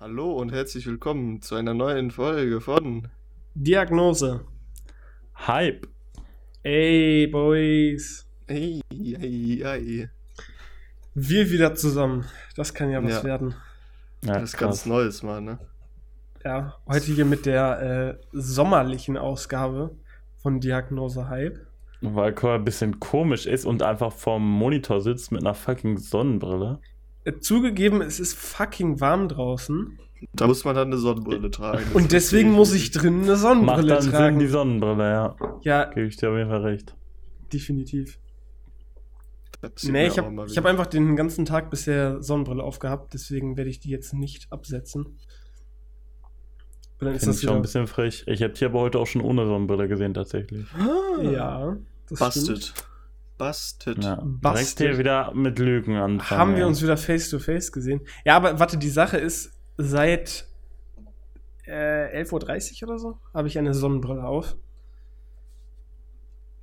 Hallo und herzlich willkommen zu einer neuen Folge von Diagnose. Hype. Ey, Boys. Hey, hey, hey. Wir wieder zusammen. Das kann ja was Ja. werden. Ja, Das ist ganz. Neues mal, ne? Ja, heute hier mit der äh, sommerlichen Ausgabe von Diagnose Hype. Weil Cora ein bisschen komisch ist und einfach vorm Monitor sitzt mit einer fucking Sonnenbrille. Äh, zugegeben, es ist fucking warm draußen. Da muss man dann eine Sonnenbrille tragen. Das Und deswegen muss ich drin eine Macht Sonnenbrille dann Sinn, tragen. die Sonnenbrille, ja. ja, Gebe ich dir auf jeden Fall recht. definitiv. Nee, ich habe hab einfach den ganzen Tag bisher Sonnenbrille aufgehabt, deswegen werde ich die jetzt nicht absetzen. Und dann ist das ich schon ein bisschen frech. Ich habe die aber heute auch schon ohne Sonnenbrille gesehen, tatsächlich. Ah, Ja, das stimmt. Busted. Busted. Ja. Direkt Bastard. hier wieder mit Lügen anfangen. Haben wir ey. uns wieder face to face gesehen. Ja, aber warte, die Sache ist, seit äh, 11.30 Uhr oder so habe ich eine Sonnenbrille auf.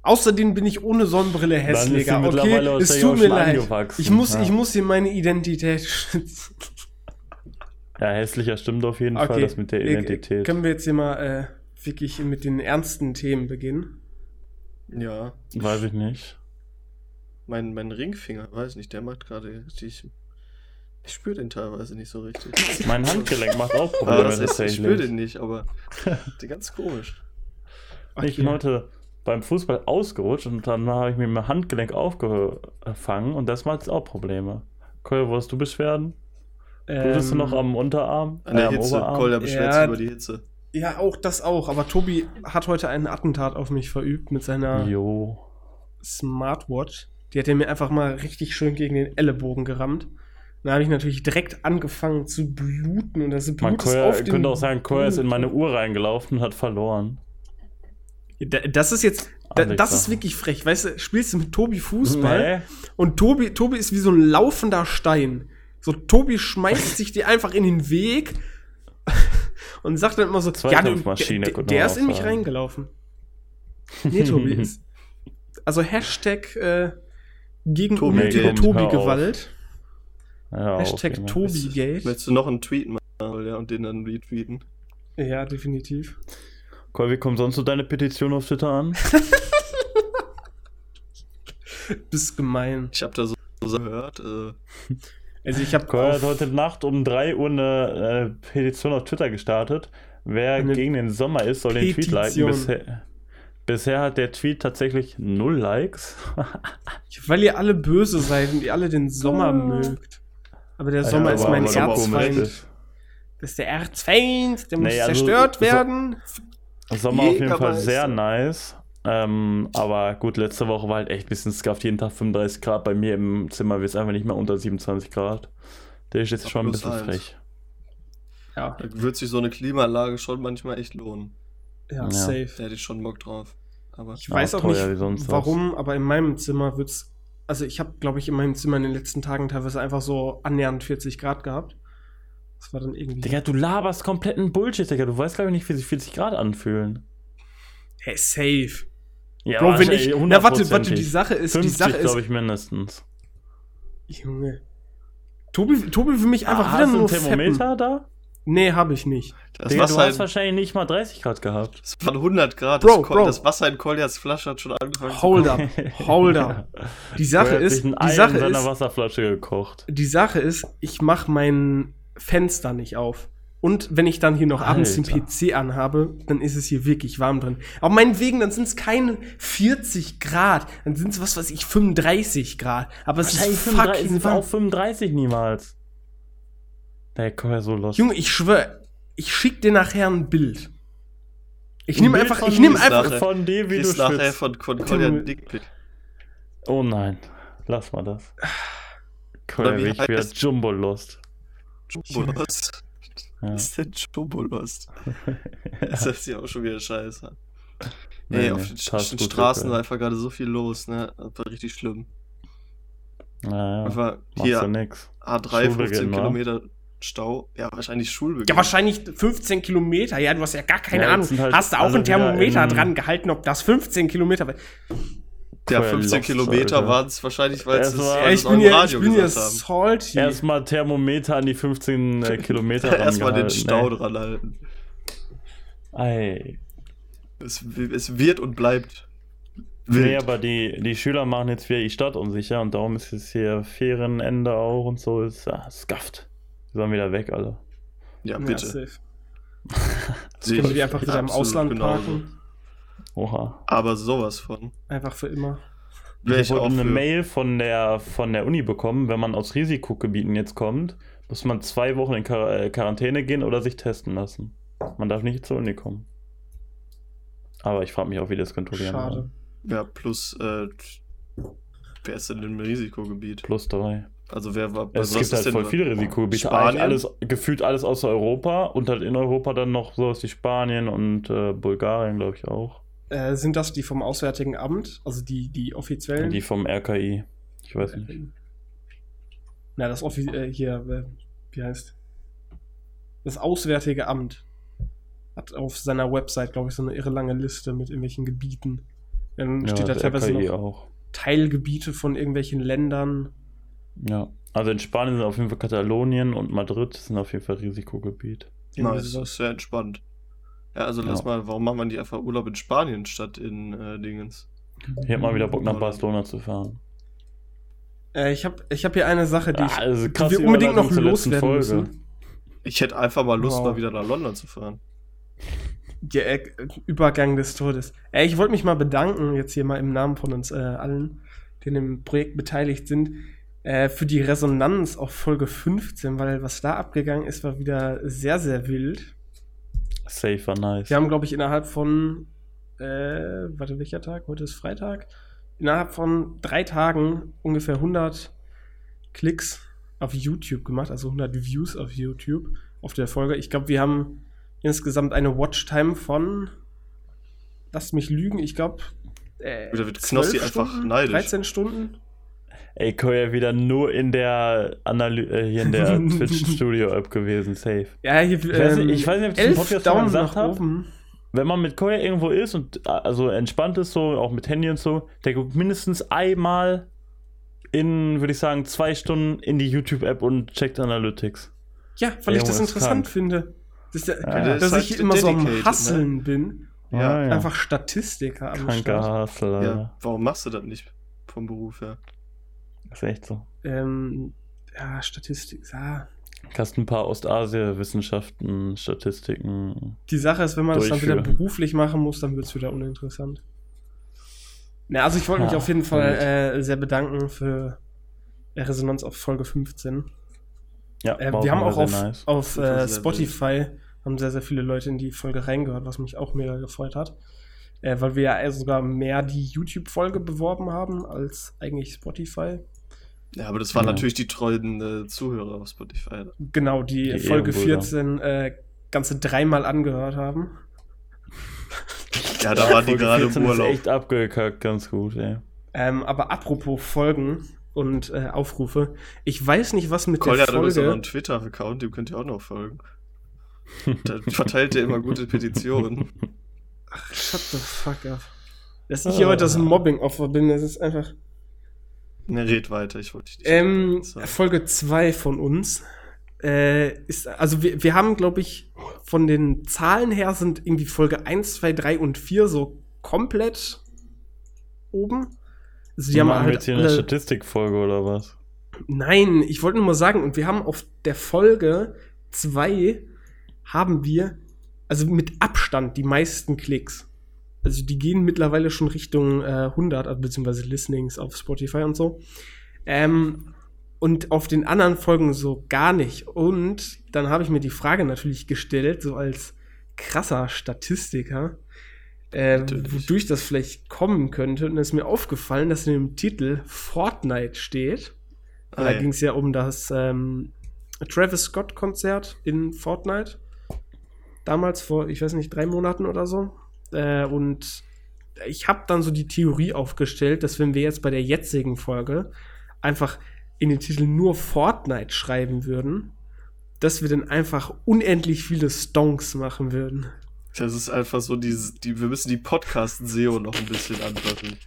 Außerdem bin ich ohne Sonnenbrille hässlicher. Okay, es tut auch mir leid. Ich muss, Ja. ich muss hier meine Identität schützen. Ja, hässlicher stimmt auf jeden Fall, das mit der äh, Identität. Können wir jetzt hier mal äh, wirklich mit den ernsten Themen beginnen? Ja. Weiß ich nicht. Mein, mein Ringfinger, weiß nicht, der macht gerade richtig. Ich spüre den teilweise nicht so richtig. Mein Handgelenk macht auch Probleme das ist, ich spüre tatsächlich. den nicht, aber die ganz komisch. Ich bin heute beim Fußball ausgerutscht und dann habe ich mir mein Handgelenk aufgefangen und das macht jetzt auch Probleme. Cole, wo hast du Beschwerden? Blutest du Ähm, noch am Unterarm? An der äh, am Hitze. Oberarm? Kolja beschwert Ja. sich über die Hitze. Ja, auch das auch. Aber Tobi hat heute ein Attentat auf mich verübt mit seiner Jo. Smartwatch. Die hat er mir einfach mal richtig schön gegen den Ellenbogen gerammt. Da habe ich natürlich direkt angefangen zu bluten und das Blut Man ist Koya, auf dem könnte auch sagen, Koya ist in meine Uhr reingelaufen und hat verloren. Da- Das ist jetzt, Alexa. das ist wirklich frech. Weißt du, spielst du mit Tobi Fußball Nee. und Tobi, Tobi ist wie so ein laufender Stein. So, Tobi schmeißt sich dir einfach in den Weg und sagt dann immer so, ja, du, der, der ist in mich reingelaufen. Nee, Tobi ist. Also Hashtag äh, gegen Tobi hör auf. Tobi-Gewalt. Ja, Hashtag okay, ne. Tobi-Gate. Willst du noch einen Tweet machen ja, und den dann retweeten? Ja, definitiv. Cole, wie kommt sonst so deine Petition auf Twitter an? Bist gemein. Ich habe da so, so gehört. Äh, Also ich habe Cole hat heute Nacht um 3 Uhr eine äh, Petition auf Twitter gestartet. Wer Eine gegen den Sommer ist, soll den Tweet liken. Petition. Bisher, bisher hat der Tweet tatsächlich null Likes. weil ihr alle böse seid und ihr alle den Sommer mögt. Aber der Sommer Ja, ist mein Erzfeind. Das ist der Erzfeind, der muss Nee, also, zerstört so- werden. Sommer auf jeden Fall sehr nice. Ähm, aber gut, letzte Woche war halt echt ein bisschen scuffed. Jeden Tag 35 Grad. Bei mir im Zimmer wird es einfach nicht mehr unter 27 Grad. Der ist jetzt schon ein bisschen eins. frech. Ja, da wird sich so eine Klimaanlage schon manchmal echt lohnen. Ja, Ja. safe. Da hätte ich schon Bock drauf. Aber Ich Ja, weiß auch nicht, sonst was. warum, aber in meinem Zimmer wird's. Also ich habe, glaube ich, in meinem Zimmer in den letzten Tagen teilweise einfach so annähernd 40 Grad gehabt. Das war dann irgendwie. Digga, du laberst kompletten Bullshit, Digga. Du weißt, glaube ich, nicht, wie sich 40 Grad anfühlen. Hey, safe. Ja, Bro, wenn ich. Na, warte, warte, die 100%ig. Sache ist, die 50, Sache ist. glaube ich, mindestens. Junge. Tobi, Tobi will mich einfach Ah, wieder hast du nur ein Thermometer fetten. da? Nee, habe ich nicht. das Digga, du Wasser, hast in, wahrscheinlich nicht mal 30 Grad gehabt. das waren 100 Grad. Bro, das, Bro. das Wasser in Koljas Flasche hat schon angefangen Hold up. Hold up. Die Sache ist, die Sache seiner ist, Wasserflasche gekocht. die Sache ist, ich mache mein Fenster nicht auf. Und wenn ich dann hier noch abends den Alter. PC anhabe, dann ist es hier wirklich warm drin. Aber meinetwegen, dann sind es keine 40 Grad. Dann sind es, was weiß ich, 35 Grad. Aber es ist 35, fucking sind warm. auch 35 niemals. Der komm ja so los. Junge, ich schwör, ich schick dir nachher ein Bild. Ich nehme einfach, von ich nehme einfach, nachher. von dir, wie du Ist nachher schwitzt. von, von Kolja Dickpick. Oh nein, lass mal das. Komm, wie ich wieder Jumbo Lost. Jumbolos. Ja. Was ist denn Jumbolos? Das ist ja auch schon wieder scheiße. Nee, Ey, nee, auf den, den Straßen war einfach gerade so viel los, ne? Das war richtig schlimm. Naja, Einfach machst hier du nix. A3, 15 Schulbeginn, wa? Kilometer Stau. Ja, wahrscheinlich Schulbeginn. ja, wahrscheinlich 15 Kilometer. Ja, du hast ja gar keine Ja, Ahnung. halt hast du auch ein Thermometer dran gehalten, ob das 15 Kilometer war? Ja, Voll 15 lost, Kilometer waren es wahrscheinlich, weil es Ja, ich bin ja, ich Radio bin ja salty. Erstmal Thermometer an die 15 äh, Kilometer Erstmal den Stau ey. dran halten. Ey. Es, es wird und bleibt Nee, wild. aber die, die Schüler machen jetzt wieder die Stadt unsicher und darum ist jetzt hier Ferienende auch und so. Ist ja, skafft. Die sollen wieder weg, alle. ja, Ja, bitte. safe. Sehe Können die einfach wieder im Ausland genauso. parken? Oha. Aber sowas von. Einfach für immer. Wäre Ich habe auch eine für. Mail von der, von der Uni bekommen, wenn man aus Risikogebieten jetzt kommt, muss man zwei Wochen in Quar äh, Quarantäne gehen oder sich testen lassen. Man darf nicht zur Uni kommen. Aber ich frage mich auch, wie das kontrollieren. Schade. wollen. Ja, plus, äh, wer ist denn im Risikogebiet? Plus drei. Also wer war Es was gibt halt voll viele Risikogebiete. Spanien? Eigentlich alles, gefühlt alles außer Europa und halt in Europa dann noch sowas wie Spanien und äh, Bulgarien, glaube ich auch. Äh, sind das die vom Auswärtigen Amt? Also die, die offiziellen? Die vom RKI. Ich weiß nicht. Na, das Offi äh, hier, äh, wie heißt? Das Auswärtige Amt hat auf seiner Website, glaube ich, so eine irre lange Liste mit irgendwelchen Gebieten. Dann steht da das teilweise RKI noch auch. Teilgebiete von irgendwelchen Ländern. Ja. Also in Spanien sind auf jeden Fall Katalonien und Madrid sind auf jeden Fall Risikogebiet. Irgendwie Nice, das ist sehr entspannt. Ja, also lass Ja. mal, warum macht man die einfach Urlaub in Spanien statt in äh, Dingens? Ich habe mal wieder Bock nach. Barcelona zu fahren. Äh, ich habe ich hab hier eine Sache, die, ich, Ah, also die wir unbedingt noch loswerden Folge. müssen. Ich hätte einfach mal Lust, Wow. mal wieder nach London zu fahren. Der äh, Übergang des Todes. Äh, ich wollte mich mal bedanken, jetzt hier mal im Namen von uns äh, allen, die in dem Projekt beteiligt sind, äh, für die Resonanz auf Folge 15, weil was da abgegangen ist, war wieder sehr, sehr wild. Safe war nice. Wir haben, glaube ich, innerhalb von, äh, warte, welcher Tag? Heute ist Freitag. Innerhalb von drei Tagen ungefähr 100 Klicks auf YouTube gemacht, also 100 Views auf YouTube auf der Folge. Ich glaube, wir haben insgesamt eine Watchtime von, lasst mich lügen, ich glaube, äh, wird Knossi 12 einfach Stunden, neidisch. 13 Stunden. Ey, Koya wieder nur in der Analy äh, hier in der Twitch Studio App gewesen, safe. Ja, hier, Ich weiß nicht- ich weiß nicht, ob ich das im Podcast schon mal Daumen gesagt nach hab. oben. Wenn man mit Koya irgendwo ist und äh, also entspannt ist so, auch mit Handy und so, der guckt mindestens einmal in, würde ich sagen, zwei Stunden in die YouTube-App und checkt Analytics. Ja, weil ich das interessant krank. finde. Das, Ja, dass das ist ich halt immer so am ne? Hasseln bin. Ja, Einfach Statistiker am Kranker Start. Hustle, Ja, warum machst du das nicht vom Beruf her? Ist echt so. Ähm, ja, Statistik, ja. Hast ein paar Ostasien-Wissenschaften, Statistiken. Die Sache ist, wenn man das dann wieder Durchführen. beruflich machen muss, dann wird es wieder uninteressant. Na, also ich wollte mich Ja, auf jeden gut. Fall äh, sehr bedanken für Resonanz auf Folge 15. Ja, Äh, wir haben auch auf, nice. auf äh, sehr Spotify haben sehr, sehr viele Leute in die Folge reingehört, was mich auch mega gefreut hat. Äh, weil wir ja sogar mehr die YouTube-Folge beworben haben als eigentlich Spotify. Ja, aber das waren Ja. natürlich die treuen äh, Zuhörer auf Spotify. Genau, die, Die Folge Ehrenbrüder. 14 äh, ganze dreimal angehört haben. Ja, da waren die Folge gerade 14 im ist Urlaub. echt abgekackt, ganz gut, ey. Ähm, aber apropos Folgen und äh, Aufrufe, ich weiß nicht, was mit Kolja der hat übrigens auch noch einen Folge. Twitter-Account, dem könnt ihr auch noch folgen. Da verteilt er immer gute Petitionen. Ach, shut the fuck up. Dass ich hier heute das Mobbing-Opfer bin, das ist einfach. Ne, red weiter, ich wollte dich nicht. Ähm. Folge 2 von uns äh, ist, also wir, wir haben, glaube ich, von den Zahlen her sind irgendwie Folge 1, 2, 3 und 4 so komplett oben. Also die haben Machen wir halt jetzt hier eine Statistikfolge oder was? Nein, ich wollte nur mal sagen, und wir haben auf der Folge 2 haben wir, also mit Abstand die meisten Klicks. Also die gehen mittlerweile schon Richtung äh, 100, also beziehungsweise Listenings auf Spotify und so. Ähm, und auf den anderen Folgen so gar nicht. Und dann habe ich mir die Frage natürlich gestellt, so als krasser Statistiker, äh, wodurch das vielleicht kommen könnte. Und es ist mir aufgefallen, dass in dem Titel Fortnite steht. Ah, da ja. ging es ja um das ähm, Travis Scott-Konzert in Fortnite. Damals vor, ich weiß nicht, drei Monaten oder so. Äh, und ich habe dann so die Theorie aufgestellt, dass wenn wir jetzt bei der jetzigen Folge einfach in den Titel nur Fortnite schreiben würden, dass wir dann einfach unendlich viele Stonks machen würden. Das ist einfach so, dieses, die, wir müssen die Podcast-SEO noch ein bisschen anpassen.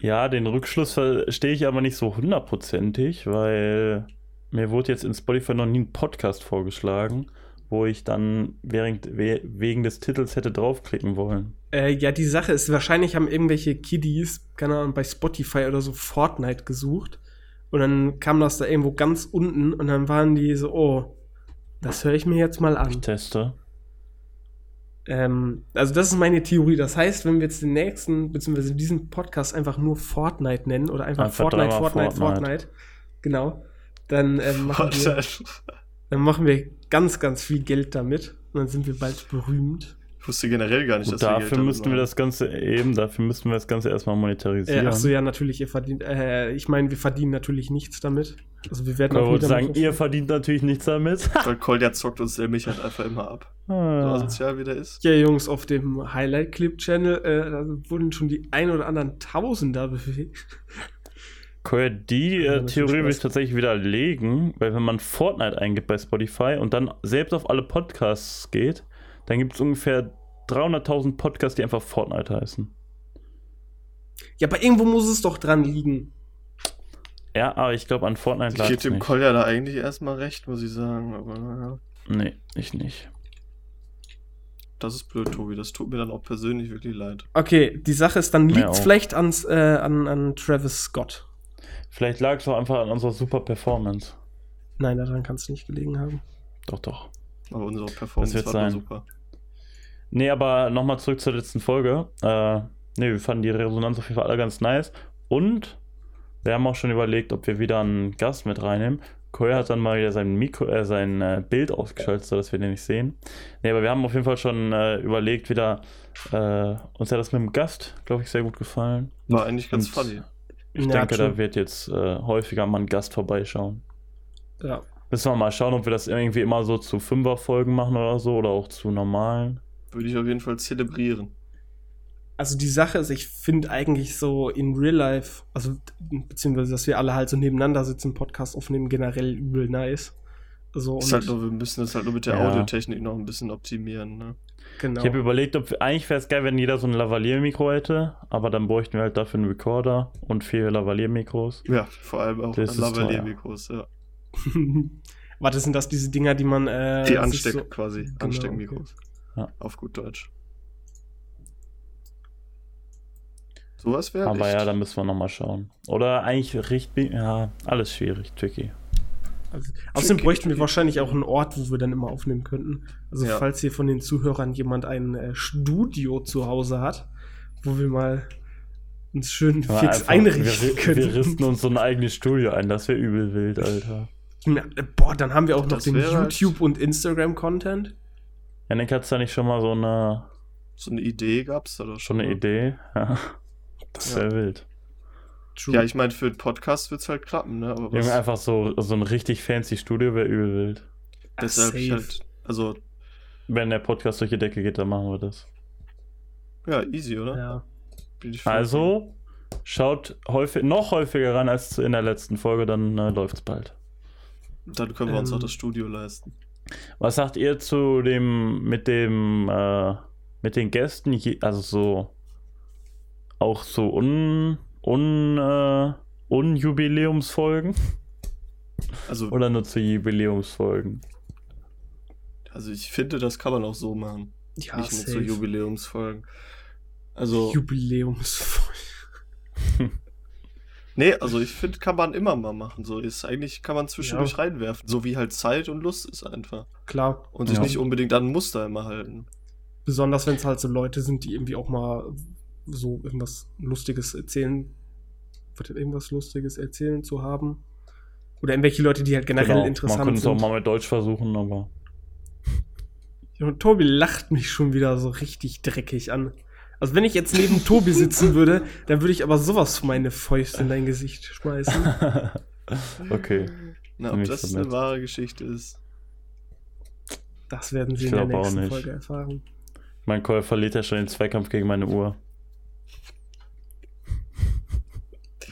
Ja, den Rückschluss verstehe ich aber nicht so hundertprozentig, weil mir wurde jetzt in Spotify noch nie ein Podcast vorgeschlagen, wo ich dann während, we wegen des Titels hätte draufklicken wollen. Äh, ja, die Sache ist, wahrscheinlich haben irgendwelche Kiddies, keine Ahnung, bei Spotify oder so Fortnite gesucht. Und dann kam das da irgendwo ganz unten und dann waren die so, oh, das höre ich mir jetzt mal Ich an. teste. Ähm, also das ist meine Theorie. Das heißt, wenn wir jetzt den nächsten, beziehungsweise diesen Podcast einfach nur Fortnite nennen oder einfach, Einfach Fortnite, Fortnite, Fortnite, Fortnite. genau, dann, ähm, machen wir, dann machen wir ganz, ganz viel Geld damit und dann sind wir bald berühmt. Ich wusste generell gar nicht, Gut, dass wir Geld dafür müssten wir das Ganze eben, dafür müssten wir das Ganze erstmal Äh, monetarisieren. ach so, ja, natürlich, ihr verdient, äh, ich meine, wir verdienen natürlich nichts damit. Also wir werden Ich auch wollte sagen, ihr verdient natürlich nichts damit. Weil Kolja zockt uns nämlich halt einfach immer ab. So Ah. asozial wie der ist. Ja, Jungs, auf dem Highlight-Clip-Channel äh, da wurden schon die ein oder anderen Tausender bewegt. Cool, die äh, Theorie will ich tatsächlich widerlegen, weil wenn man Fortnite eingibt bei Spotify und dann selbst auf alle Podcasts geht, dann gibt es ungefähr 300.000 Podcasts, die einfach Fortnite heißen. Ja, aber irgendwo muss es doch dran liegen. Ja, aber ich glaube an Fortnite Ich lag gebe dem. Kolja da eigentlich erstmal recht, muss ich sagen. Aber naja, Nee, ich nicht. das ist blöd, Tobi. Das tut mir dann auch persönlich wirklich leid. Okay, die Sache ist, dann liegt es auch. vielleicht ans, äh, an, an Travis Scott. Vielleicht lag es auch einfach an unserer super Performance. Nein, daran kann es nicht gelegen haben. Doch, doch. Aber unsere Performance Das war doch sein. super. Nee, aber nochmal zurück zur letzten Folge. Äh, nee, wir fanden die Resonanz auf jeden Fall alle ganz nice. Und wir haben auch schon überlegt, ob wir wieder einen Gast mit reinnehmen. Koya hat dann mal wieder sein Mikro, äh, sein äh, Bild ausgeschaltet, sodass wir den nicht sehen. Nee, aber wir haben auf jeden Fall schon äh, überlegt, wieder. Äh, uns hat das mit dem Gast, glaube ich, sehr gut gefallen. War eigentlich ganz Und funny. Ich Ja, denke, true. da wird jetzt äh, häufiger mal ein Gast vorbeischauen. Ja. Müssen wir mal schauen, ob wir das irgendwie immer so zu Fünfer-Folgen machen oder so oder auch zu normalen. Würde ich auf jeden Fall zelebrieren. Also die Sache ist, ich finde eigentlich so in Real Life, also beziehungsweise, dass wir alle halt so nebeneinander sitzen, Podcast aufnehmen, generell übel nice. So, Ist halt nur, wir müssen das halt nur mit der Ja. Audiotechnik noch ein bisschen optimieren. Ne? Genau. Ich habe überlegt, ob eigentlich wäre es geil, wenn jeder so ein Lavalier-Mikro hätte, aber dann bräuchten wir halt dafür einen Recorder und vier Lavalier-Mikros. Ja, vor allem auch Lavalier-Mikros, ja. Warte, sind das diese Dinger, die man äh, Die Ansteck so- quasi. Genau, Ansteckmikros. Ja. Auf gut Deutsch. Sowas wäre aber echt. ja, da müssen wir nochmal schauen. Oder eigentlich richtig, ja, alles schwierig, tricky. Also, außerdem bräuchten wir wahrscheinlich auch einen Ort, wo wir dann immer aufnehmen könnten. Also Ja. falls hier von den Zuhörern jemand ein äh, Studio zu Hause hat, wo wir mal uns schön fix einfach- einrichten wir, können. wir rüsten uns so ein eigenes Studio ein, das wäre übel wild, Alter. Ja, äh, boah, dann haben wir auch noch Das den wäre halt- YouTube- und Instagram-Content. Janik, hat's da nicht schon mal so eine, So eine Idee gab es da doch schon schon. eine ne? Idee? Ja. Das wäre wild. True. Ja, ich meine, für den Podcast wird es halt klappen, ne? Aber was, einfach so, so ein richtig fancy Studio wäre übel wild. Deshalb ich halt, also, Wenn der Podcast durch die Decke geht, dann machen wir das. ja, easy, oder? Ja. Also, schaut häufig, noch häufiger ran als in der letzten Folge, dann äh, läuft's bald. Dann können wir uns Ähm, auch das Studio leisten. Was sagt ihr zu dem, mit dem, äh, mit den Gästen, also so, auch so un, un, äh, Unjubiläumsfolgen? Also, Oder nur zu Jubiläumsfolgen? also ich finde, das kann man auch so machen. Ja, Nicht nur zu safe. Jubiläumsfolgen. Also, Jubiläumsfolge. nee, also ich finde, kann man immer mal machen. So ist eigentlich, kann man zwischendurch Ja. reinwerfen. So wie halt Zeit und Lust ist einfach. Klar. Und sich Ja. nicht unbedingt an ein Muster immer halten. Besonders wenn es halt so Leute sind, die irgendwie auch mal so irgendwas Lustiges erzählen, wird irgendwas Lustiges erzählen zu haben. Oder irgendwelche Leute, die halt generell Genau, Man interessant könnte es auch sind. mal mit Deutsch versuchen, aber. Und Tobi lacht mich schon wieder so richtig dreckig an. Also wenn ich jetzt neben Tobi sitzen würde, dann würde ich aber sowas von meine Fäuste in dein Gesicht schmeißen. okay. Na, ob das so eine wahre Geschichte ist. Das werden sie Ich in der nächsten. Folge erfahren. Mein Call verliert ja schon den Zweikampf gegen meine Uhr.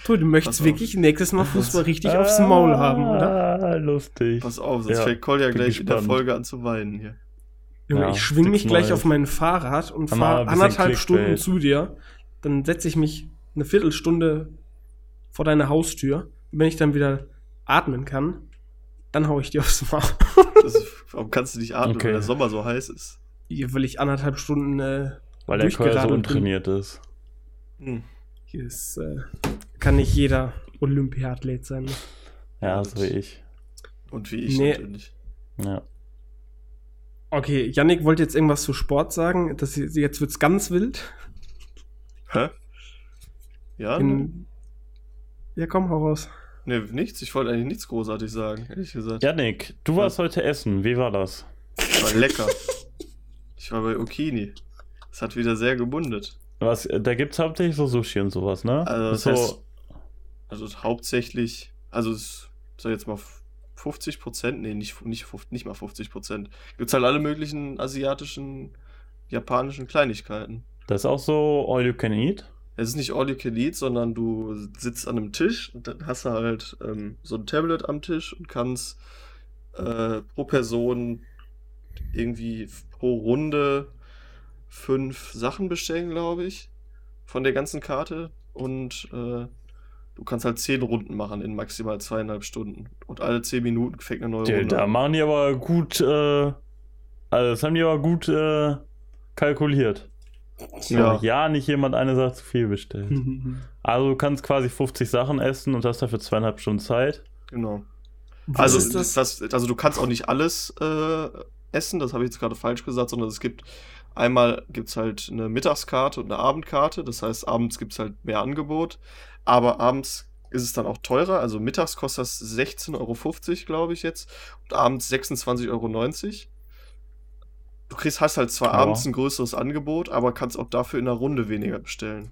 Tobi, du möchtest Pass auf. wirklich nächstes Mal Fußball richtig aufs Maul haben, oder? Ah, lustig. Pass auf, sonst Ja, fängt Kolja gleich in der gespannt. Folge an zu weinen hier. Junge, Ja, ich schwing mich gleich auf mein Fahrrad und fahre anderthalb. Stunden zu dir. Dann setze ich mich eine Viertelstunde vor deiner Haustür. Wenn ich dann wieder atmen kann, dann hau ich dir aufs Maul. Das ist, warum kannst du nicht atmen, Okay. wenn der Sommer so heiß ist? Hier will ich anderthalb Stunden äh, Weil der Keul so durchgeradelt bin. untrainiert ist. Hm. Hier ist, äh, kann nicht jeder Olympiathlet sein. ne? Ja, Ja, so wie ich. Und wie ich Nee. natürlich. Ja. Okay, Yannick wollte jetzt irgendwas zu Sport sagen. Das, jetzt wird's ganz wild. Hä? Ja? ne? In, ja, komm, hau raus. Nee, nichts. Ich wollte eigentlich nichts großartig sagen, ehrlich gesagt. Janik, du warst heute essen. Wie war das? War lecker. Ich war bei Okini. Es hat wieder sehr gebundet. Was, da gibt's hauptsächlich so Sushi und sowas, ne? Also, das so, heißt- Also hauptsächlich, also es soll jetzt mal 50 Prozent, nee, nicht, nicht, 50 nicht mal 50 Prozent. Gibt halt alle möglichen asiatischen, japanischen Kleinigkeiten. das ist auch so All You Can Eat. Es ist nicht all you can eat, sondern du sitzt an einem Tisch und dann hast du halt ähm, so ein Tablet am Tisch und kannst äh, pro Person irgendwie pro Runde fünf Sachen bestellen, glaube ich, von der ganzen Karte. Und äh, du kannst halt zehn Runden machen in maximal zweieinhalb Stunden. Und alle zehn Minuten fängt eine neue Die, Runde da machen die aber gut, äh, also das haben die aber gut äh, kalkuliert. Ja. ja, nicht jemand eine Sache zu viel bestellt. Also du kannst quasi 50 Sachen essen und hast dafür zweieinhalb Stunden Zeit. Genau. Was Also, ist das? das, also du kannst auch nicht alles äh, essen, das habe ich jetzt gerade falsch gesagt, sondern es gibt einmal gibt's halt eine Mittagskarte und eine Abendkarte. Das heißt, abends gibt es halt mehr Angebot, aber abends ist es dann auch teurer. Also mittags kostet das 16,50 Euro, glaube ich jetzt, und abends 26,90 Euro. Du kriegst, hast halt zwar Ja. abends ein größeres Angebot, aber kannst auch dafür in einer Runde weniger bestellen.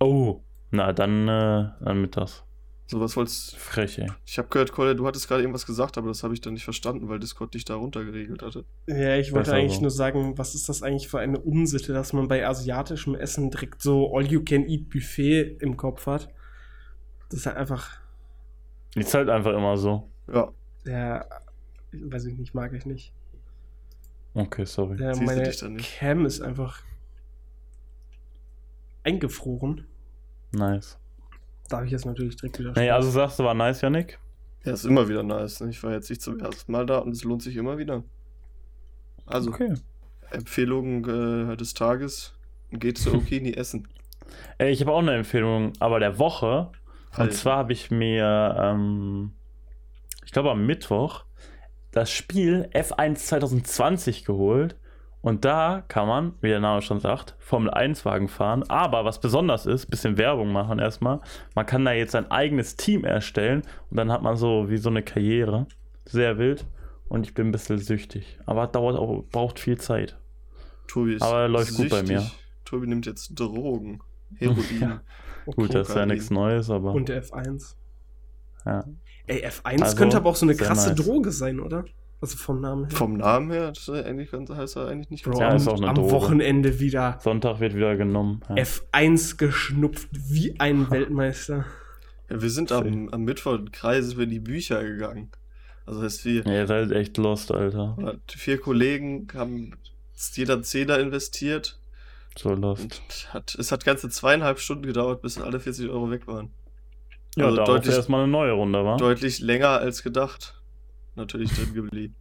Oh, na dann, äh, dann mittags. So was wolltest Frech, ey. Ich habe gehört, Kolja, du hattest gerade irgendwas gesagt, aber das habe ich dann nicht verstanden, weil Discord dich da runtergeregelt hatte. Ja, ich wollte Besser eigentlich so. nur sagen, was ist das eigentlich für eine Unsitte, dass man bei asiatischem Essen direkt so All-You-Can-Eat-Buffet im Kopf hat. Das ist halt einfach, Ist halt einfach immer so. Ja, ja, weiß ich nicht, mag ich nicht. Okay, sorry. Ja, Siehst du meine dich dann nicht? Cam ist einfach eingefroren. Nice. Darf ich jetzt natürlich direkt wieder Nee, also sagst du, war nice, Janik? ja, ist immer wieder nice. Ne? Ich war jetzt nicht zum ersten Mal da und es lohnt sich immer wieder. Also, Okay. Empfehlung äh, des Tages: geht zu Okini essen. Ey, ich habe auch eine Empfehlung, aber der Woche. Und zwar habe ich mir, ähm, ich glaube am Mittwoch, das Spiel F1 2020 geholt. Und da kann man, wie der Name schon sagt, Formel 1 Wagen fahren. Aber was besonders ist, bisschen Werbung machen erstmal. Man kann da jetzt sein eigenes Team erstellen und dann hat man so wie so eine Karriere. Sehr wild. Und ich bin ein bisschen süchtig. Aber dauert auch, braucht viel Zeit. Tobi ist Aber läuft gut bei mir. Tobi nimmt jetzt Drogen. Heroin. Ja. Gut, das ist ja nichts Neues, aber. Und der F1. ja. Ey, F1 Also, könnte aber auch so eine krasse nice. Droge sein, oder? Also vom Namen her. Vom Namen her das eigentlich ganz, heißt er eigentlich nicht Bro, Ja, am, ist auch eine am Droge. Wochenende wieder Sonntag wird wieder genommen. Ja. F1 geschnupft wie ein Weltmeister. Ja, wir sind am, am Mittwoch im Kreis über die Bücher gegangen. Also das heißt, wir, Ja, ihr seid echt lost, Alter. vier Kollegen haben jeder Zehner investiert So lost. und hat, es hat ganze zweieinhalb Stunden gedauert, bis alle 40 Euro weg waren. Ja, also deutlich- erstmal eine neue Runde, wa? Deutlich länger als gedacht. Natürlich drin geblieben.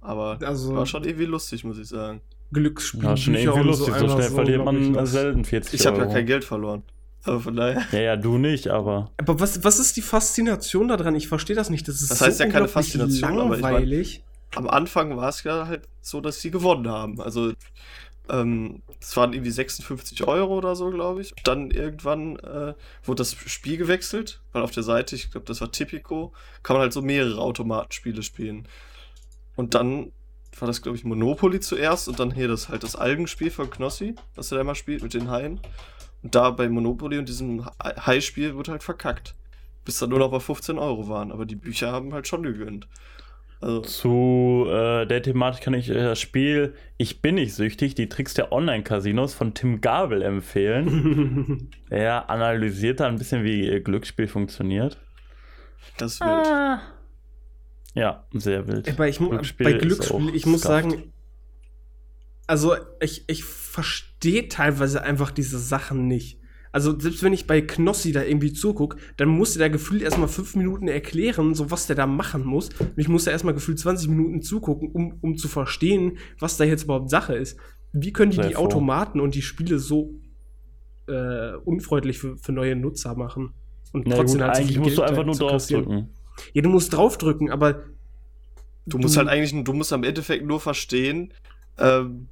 Aber Also war schon irgendwie lustig, muss ich sagen. Glücksspiel. Ja, schon irgendwie lustig. So schnell verliert man selten 40 Ich habe Euro. ja kein Geld verloren. Aber von daher. Ja, ja, du nicht, aber. Aber was, was ist die Faszination daran? Ich verstehe das nicht. Das ist Das heißt ja keine Faszination, aber ich mein- langweilig. Am Anfang war es ja halt so, dass sie gewonnen haben. Also, ähm, es waren irgendwie 56 Euro oder so, glaube ich. Dann irgendwann äh, wurde das Spiel gewechselt, weil auf der Seite, ich glaube, das war Tipico, kann man halt so mehrere Automatenspiele spielen. Und dann war das, glaube ich, Monopoly zuerst und dann hier das halt das Algenspiel von Knossi, was er da immer spielt mit den Haien. Und da bei Monopoly und diesem Hai-Spiel wird halt verkackt. Bis dann nur noch bei 15 Euro waren. Aber die Bücher haben halt schon gegönnt. Also, Zu äh, der Thematik kann ich äh, das Spiel Ich bin nicht süchtig, die Tricks der Online-Casinos von Tim Gabel empfehlen. Er analysiert da ein bisschen, wie äh, Glücksspiel funktioniert. das ist wild. Ja, sehr wild. Aber ich, Glücksspiel bei Glücksspiel, ich muss sagen, also ich, ich verstehe teilweise einfach diese Sachen nicht. Also selbst wenn ich bei Knossi da irgendwie zugucke, dann musste der gefühlt erstmal fünf Minuten erklären, so was der da machen muss. Und ich musste erstmal gefühlt 20 Minuten zugucken, um, um zu verstehen, was da jetzt überhaupt Sache ist. Wie können die Sei die froh. Automaten und die Spiele so äh, unfreundlich für, für neue Nutzer machen? Und Na gut, so eigentlich musst du Geld einfach da nur zu kassieren. draufdrücken. Ja, du musst draufdrücken, aber Du musst halt eigentlich, du musst am Endeffekt nur verstehen, ähm,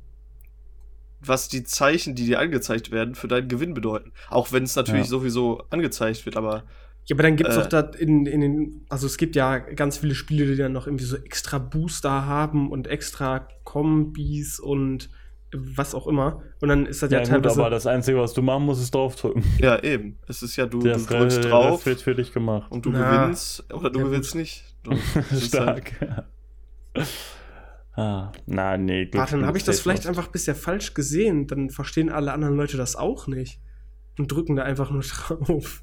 was die Zeichen, die dir angezeigt werden, für deinen Gewinn bedeuten. Auch wenn es natürlich Ja. sowieso angezeigt wird, aber Ja, aber dann gibt's Äh. doch da in, in den, also es gibt ja ganz viele Spiele, die dann noch irgendwie so extra Booster haben und extra Kombis und was auch immer. Und dann ist das ja, Ja, gut, teilweise. aber das Einzige, was du machen musst, ist draufdrücken. ja, eben. Es ist ja, du, du Das drückst drauf wird für dich gemacht. und du Na. gewinnst oder du Ja, gut. gewinnst nicht. Du- es halt- Stark. Ah, na, nee. Warte, dann habe ich das vielleicht einfach bisher falsch gesehen. Dann verstehen alle anderen Leute das auch nicht. Und drücken da einfach nur drauf.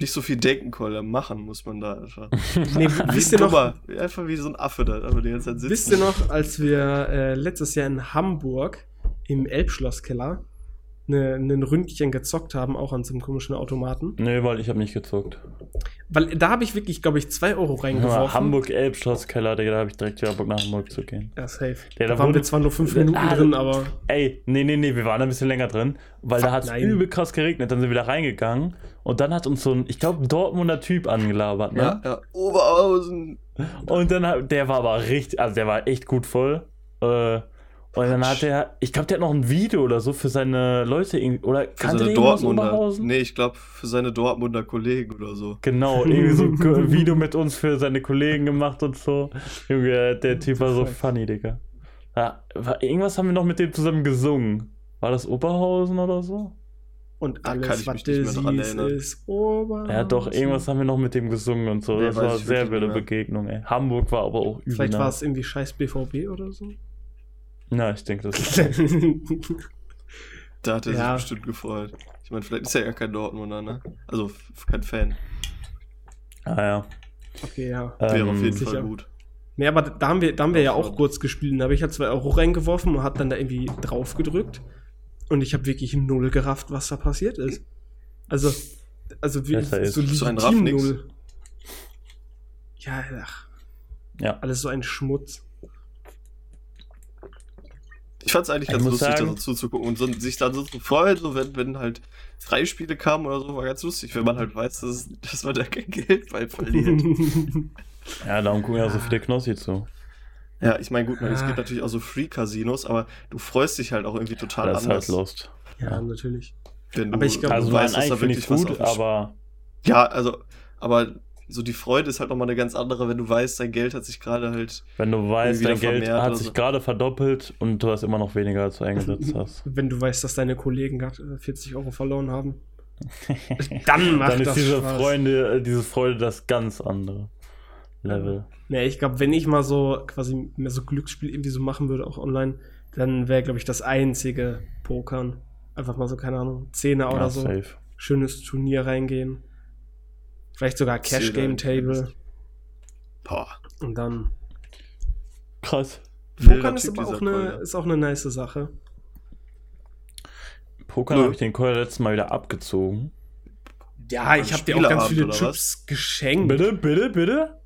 Nicht so viel denken, Koller. Machen muss man da einfach. Nee, wisst ihr noch, Dummer. Einfach wie so ein Affe da, aber die ganze Zeit sitzen. wisst ihr noch, als wir äh, letztes Jahr in Hamburg im Elbschlosskeller ne, ein Ründchen gezockt haben, auch an so einem komischen Automaten? Nee, weil ich habe nicht gezockt. Weil da habe ich wirklich, glaube ich, 2 Euro reingeworfen. Hamburg-Elbschlosskeller, Digga, da habe ich direkt wieder Bock nach Hamburg zu gehen. Ja, safe. Ja, da da waren wurde- wir zwar nur fünf Minuten Ah, drin, aber Ey, nee, nee, nee, wir waren ein bisschen länger drin, weil da Fuck, hat es übel krass geregnet. Dann sind wir da reingegangen und dann hat uns so ein, ich glaube, Dortmunder Typ angelabert, ne? Ja, ja. Oberhausen. Und dann, hat- der war aber richtig, also der war echt gut voll. Äh, und dann hat er, ich glaube, der hat noch ein Video oder so für seine Leute, oder Für seine Dortmunder. Nee, ich glaube für seine Dortmunder Kollegen oder so. Genau, irgendwie so ein Video mit uns für seine Kollegen gemacht und so. Junge, der Typ war so funny, Digga. Ja, war, irgendwas haben wir noch mit dem zusammen gesungen. War das Oberhausen oder so? und Da kann alles, ich was mich du nicht mehr dran siehst, erinnern. ist Oberhausen. Ja, doch, irgendwas haben wir noch mit dem gesungen und so. Nee, das war ich sehr wilde. Begegnung, ey. Hamburg war aber auch übel. Vielleicht war nice. es irgendwie scheiß BVB oder so. Na, ich denke, das ist. Da hat er Ja. sich bestimmt gefreut. Ich meine, vielleicht ist er ja kein Dortmunder, ne? Also kein Fan. ah, ja. okay, ja. Wäre Ähm, auf jeden sicher. Fall gut. Nee, aber da haben wir, da haben wir ja auch kurz gespielt. Da habe ich ja 2 Euro reingeworfen und hat dann da irgendwie drauf gedrückt. Und ich habe wirklich null gerafft, was da passiert ist. Also, also wie, so So ein Raff nix. null. Ja, ach, Ja. alles so ein Schmutz. Ich fand es eigentlich Ich ganz lustig, da sagen- so zuzugucken und so, sich dann so zu freuen, so wenn, wenn halt Freispiele kamen oder so, war ganz lustig, wenn man halt weiß, dass, dass man da kein Geld bei verliert. Ja, darum gucken ja so viele Knossi zu. ja, ich meine, gut, es Ah. gibt natürlich auch so Free-Casinos, aber du freust dich halt auch irgendwie total Das ist anders. halt Lost. ja, natürlich. Wenn du, Aber ich glaub, wenn Also, du weißt, dass da finde wirklich ich was gut, Spiel aber Ja, also, aber so die Freude ist halt nochmal eine ganz andere, wenn du weißt, dein Geld hat sich gerade halt. wenn du weißt, dein Geld hat oder sich so. gerade verdoppelt und du hast immer noch weniger, als du eingesetzt hast. Wenn du weißt, dass deine Kollegen gerade äh, 40 Euro verloren haben. Dann macht Dann ist das diese Spaß. Freude, äh, diese Freude das ganz andere Level. Nee, ich glaube, wenn ich mal so quasi mehr so Glücksspiel irgendwie so machen würde, auch online, dann wäre, glaube ich, das einzige Pokern. Einfach mal so, keine Ahnung, Zehner oder Ja, so. safe. Schönes Turnier reingehen. Vielleicht sogar Cash Game Table. Boah. Und dann. Krass. Pokern ist aber auch eine, ist auch eine nice Sache. Poker Nö. habe ich den Coil letztes Mal wieder abgezogen. Ja, ich habe dir auch ganz viele Chips geschenkt. Bitte, bitte, bitte?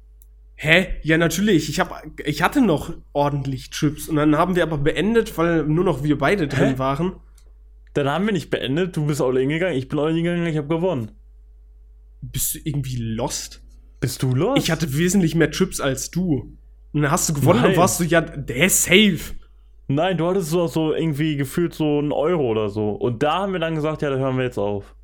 Hä? Ja, natürlich. Ich, hab, ich hatte noch ordentlich Chips. Und dann haben wir aber beendet, weil nur noch wir beide drin Hä? waren. Dann haben wir nicht beendet. Du bist all in gegangen, ich bin all in gegangen, ich habe gewonnen. Bist du irgendwie lost? Bist du los? Ich hatte wesentlich mehr Chips als du. Und dann hast du gewonnen Nein. und warst du ja, der safe. Nein, du hattest so, so irgendwie gefühlt so einen Euro oder so. Und da haben wir dann gesagt, ja, da hören wir jetzt auf.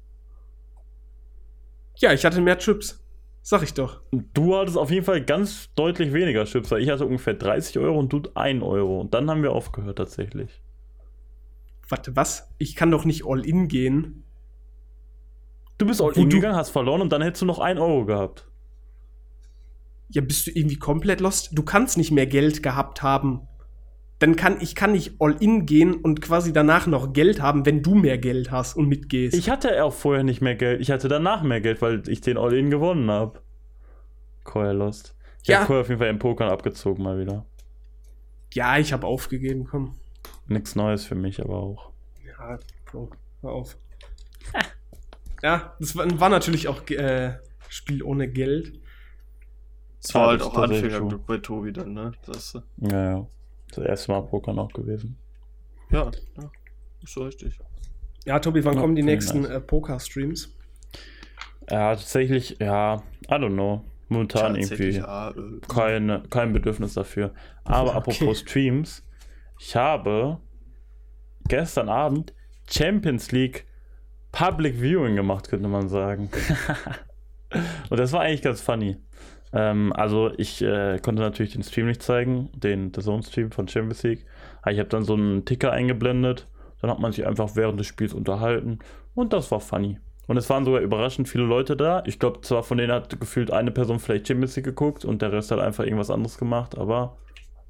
Ja, ich hatte mehr Chips. Sag ich doch. Du hattest auf jeden Fall ganz deutlich weniger Chips. weil Ich hatte ungefähr 30 Euro und du 1 Euro. Und dann haben wir aufgehört tatsächlich. Warte, was? Ich kann doch nicht all in gehen. Du bist all in du- gegangen, hast verloren und dann hättest du noch 1 Euro gehabt. Ja, bist du irgendwie komplett lost? Du kannst nicht mehr Geld gehabt haben. Dann kann ich kann nicht all in gehen und quasi danach noch Geld haben, wenn du mehr Geld hast und mitgehst. Ich hatte auch vorher nicht mehr Geld. Ich hatte danach mehr Geld, weil ich den All-In gewonnen habe. Coil Lost. Ich Ja. habe Coil auf jeden Fall im Pokern abgezogen mal wieder. ja, ich habe aufgegeben, komm. Nichts Neues für mich, aber auch. Ja, Bro. hör auf. Ja, das war, war natürlich auch äh, Spiel ohne Geld. Das war halt das auch Anfängerglück bei Tobi dann, ne? Das, äh, Ja, ja. Das erste Mal Poker noch gewesen. ja, ja, ist so richtig. Ja, Tobi, wann Ja, kommen die nächsten nice. äh, Poker-Streams? Ja, tatsächlich, ja, I don't know. Momentan irgendwie ja, äh, keine, kein Bedürfnis dafür. Aber Okay. apropos Streams, ich habe gestern Abend Champions League Public Viewing gemacht, könnte man sagen. Und das war eigentlich ganz funny. Ähm, also ich äh, konnte natürlich den Stream nicht zeigen, den The Zone Stream von Champions League. Aber ich habe dann so einen Ticker eingeblendet. Dann hat man sich einfach während des Spiels unterhalten. Und das war funny. Und es waren sogar überraschend viele Leute da. Ich glaube, zwar von denen hat gefühlt eine Person vielleicht Champions League geguckt und der Rest hat einfach irgendwas anderes gemacht, aber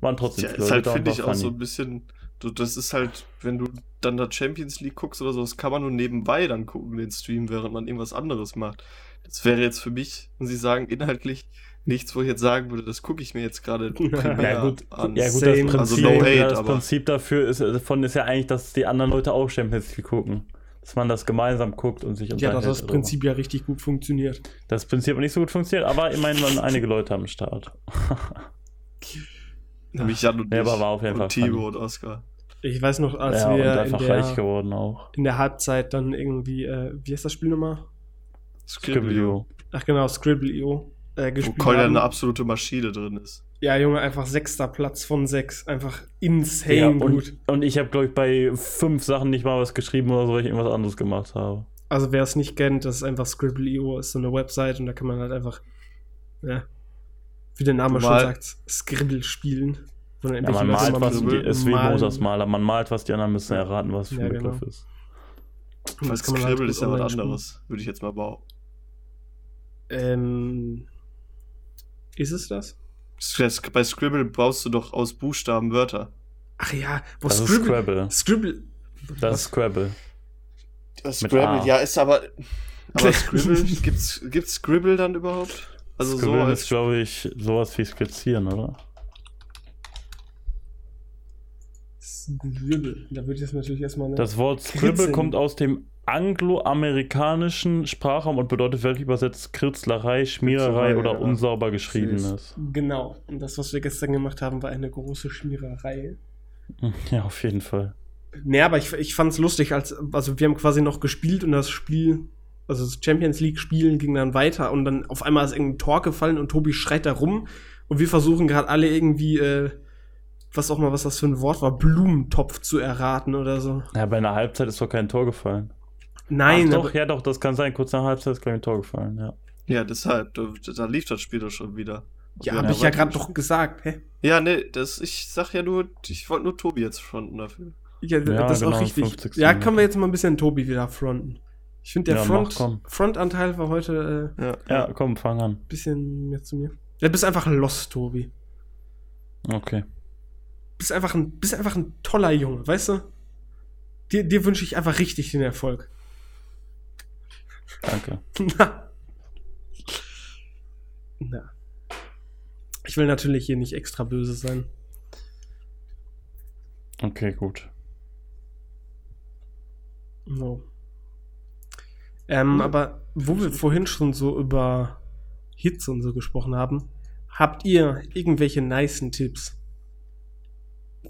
waren trotzdem Tja, viele ist halt, da und finde ich, auch so funny. ein bisschen. Du, das ist halt, wenn du dann da Champions League guckst oder so, das kann man nur nebenbei dann gucken, den Stream, während man irgendwas anderes macht. Das wäre jetzt für mich, muss ich sagen, inhaltlich nichts, wo ich jetzt sagen würde, das gucke ich mir jetzt gerade Ja gut, an. ja, gut Same. das, Prinzip, Also no hate, das aber- Prinzip dafür ist, davon ist ja eigentlich, dass die anderen Leute auch Champions League gucken. Dass man das gemeinsam guckt und sich Ja, unterhält. hat das darüber. Prinzip ja richtig gut funktioniert. Das Prinzip hat nicht so gut funktioniert, aber immerhin waren einige Leute am Start. Nämlich Jan und Ja, ich aber war auf jeden Fall und Timo und Oskar. Ich weiß noch, als ja, wir in einfach reich der, geworden auch. in der Halbzeit dann irgendwie, äh, wie heißt das Spiel nochmal? Scribblio. Ach genau, Scribble.io äh, Wo haben. eine absolute Maschine drin ist. Ja, Junge, einfach sechster Platz von sechs. Einfach insane Ja, gut. und, und ich habe, glaube ich, bei fünf Sachen nicht mal was geschrieben oder so, weil ich irgendwas anderes gemacht habe. Also wer es nicht kennt, das ist einfach Scribble.io, ist so eine Website und da kann man halt einfach, ja, wie der Name Du schon sagt, Scribble spielen. Ja, man malt was, die, ist wie. Mosas Maler. Man malt was, die anderen müssen erraten, was für Ja, ein genau. Begriff ist. Und halt Scribble gut ist ja was online spielen. anderes, würde ich jetzt mal behaupten. Ähm, ist es das? Bei Scribble baust du doch aus Buchstaben Wörter. Ach ja, wo Das ist Scribble. Scrabble. Scribble. Das ist Scrabble. Das Scrabble, ja, ist aber. Aber Scribble, gibt's, gibt's Scribble dann überhaupt? Also so Scribble ist, als. glaube ich, sowas wie Skizzieren, oder? Scribble. Da würde ich jetzt natürlich erstmal eine. Das Wort Scribble Kritzeln. kommt aus dem angloamerikanischen Sprachraum und bedeutet wörtlich übersetzt Kritzlerei, Schmiererei Kritzlerei, oder ja. unsauber geschriebenes. genau. Und das, was wir gestern gemacht haben, war eine große Schmiererei. Ja, auf jeden Fall. Nee, aber ich, ich fand es lustig, als, also wir haben quasi noch gespielt und das Spiel, also das Champions League Spielen ging dann weiter und dann auf einmal ist irgendein Tor gefallen und Tobi schreit da rum und wir versuchen gerade alle irgendwie, äh, was auch mal, was das für ein Wort war, Blumentopf zu erraten oder so. Ja, bei einer Halbzeit ist doch kein Tor gefallen. Nein, Ach, doch, ja doch, das kann sein. Kurz nach Halbzeit ist, glaube ich, ein Tor gefallen, ja. Ja, deshalb, da, da lief das Spiel doch schon wieder. ja, habe ich ja gerade doch gesagt, hä? Ja, nee, das, ich sag ja nur, ich wollte nur Tobi jetzt fronten dafür. Ja, Ja, das ist genau, auch richtig. 50. Ja, können wir jetzt mal ein bisschen Tobi wieder fronten. Ich finde, der Ja, Front, mach. Frontanteil war heute äh, Ja, Ja, komm, fang an. bisschen mehr zu mir. Ja, bist einfach lost, Tobi. Okay. Bist einfach ein, bist einfach ein toller Junge, weißt du? Dir, dir wünsche ich einfach richtig den Erfolg. Danke. Na. Na. Ich will natürlich hier nicht extra böse sein. Okay, gut. No. Ähm, aber wo wir vorhin schon so über Hits und so gesprochen haben, habt ihr irgendwelche nicen Tipps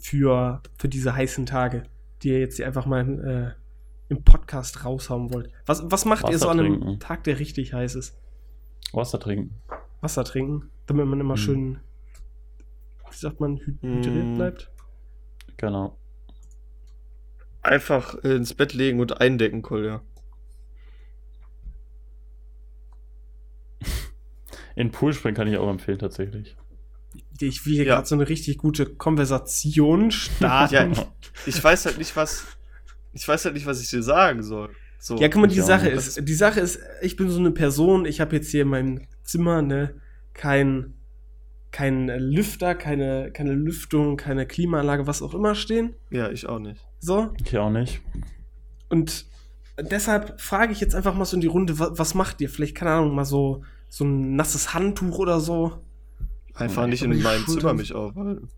für, für diese heißen Tage, die ihr jetzt hier einfach mal äh, im Podcast raushauen wollt? Was, was macht ihr Wasser so an einem trinken. Tag, der richtig heiß ist? Wasser trinken. Wasser trinken, damit man immer Hm. schön, wie sagt man, hy- hydriert Hm. bleibt? Genau. Einfach ins Bett legen und eindecken, Kolja. In Pool springen kann ich auch empfehlen, tatsächlich. Ich will hier Ja. gerade so eine richtig gute Konversation starten. Ja, ich weiß halt nicht, was. Ich weiß halt nicht, was ich dir sagen soll. So. Ja, guck mal, die Sache ist, die Sache ist, ich bin so eine Person, ich habe jetzt hier in meinem Zimmer, ne, kein, kein Lüfter, keine, keine Lüftung, keine Klimaanlage, was auch immer stehen. Ja, ich auch nicht. So. Ich auch nicht. Und deshalb frage ich jetzt einfach mal so in die Runde, was, was macht ihr? Vielleicht, keine Ahnung, mal so, so ein nasses Handtuch oder so. Einfach nicht in meinem Schultern- Zimmer mich aufhalten.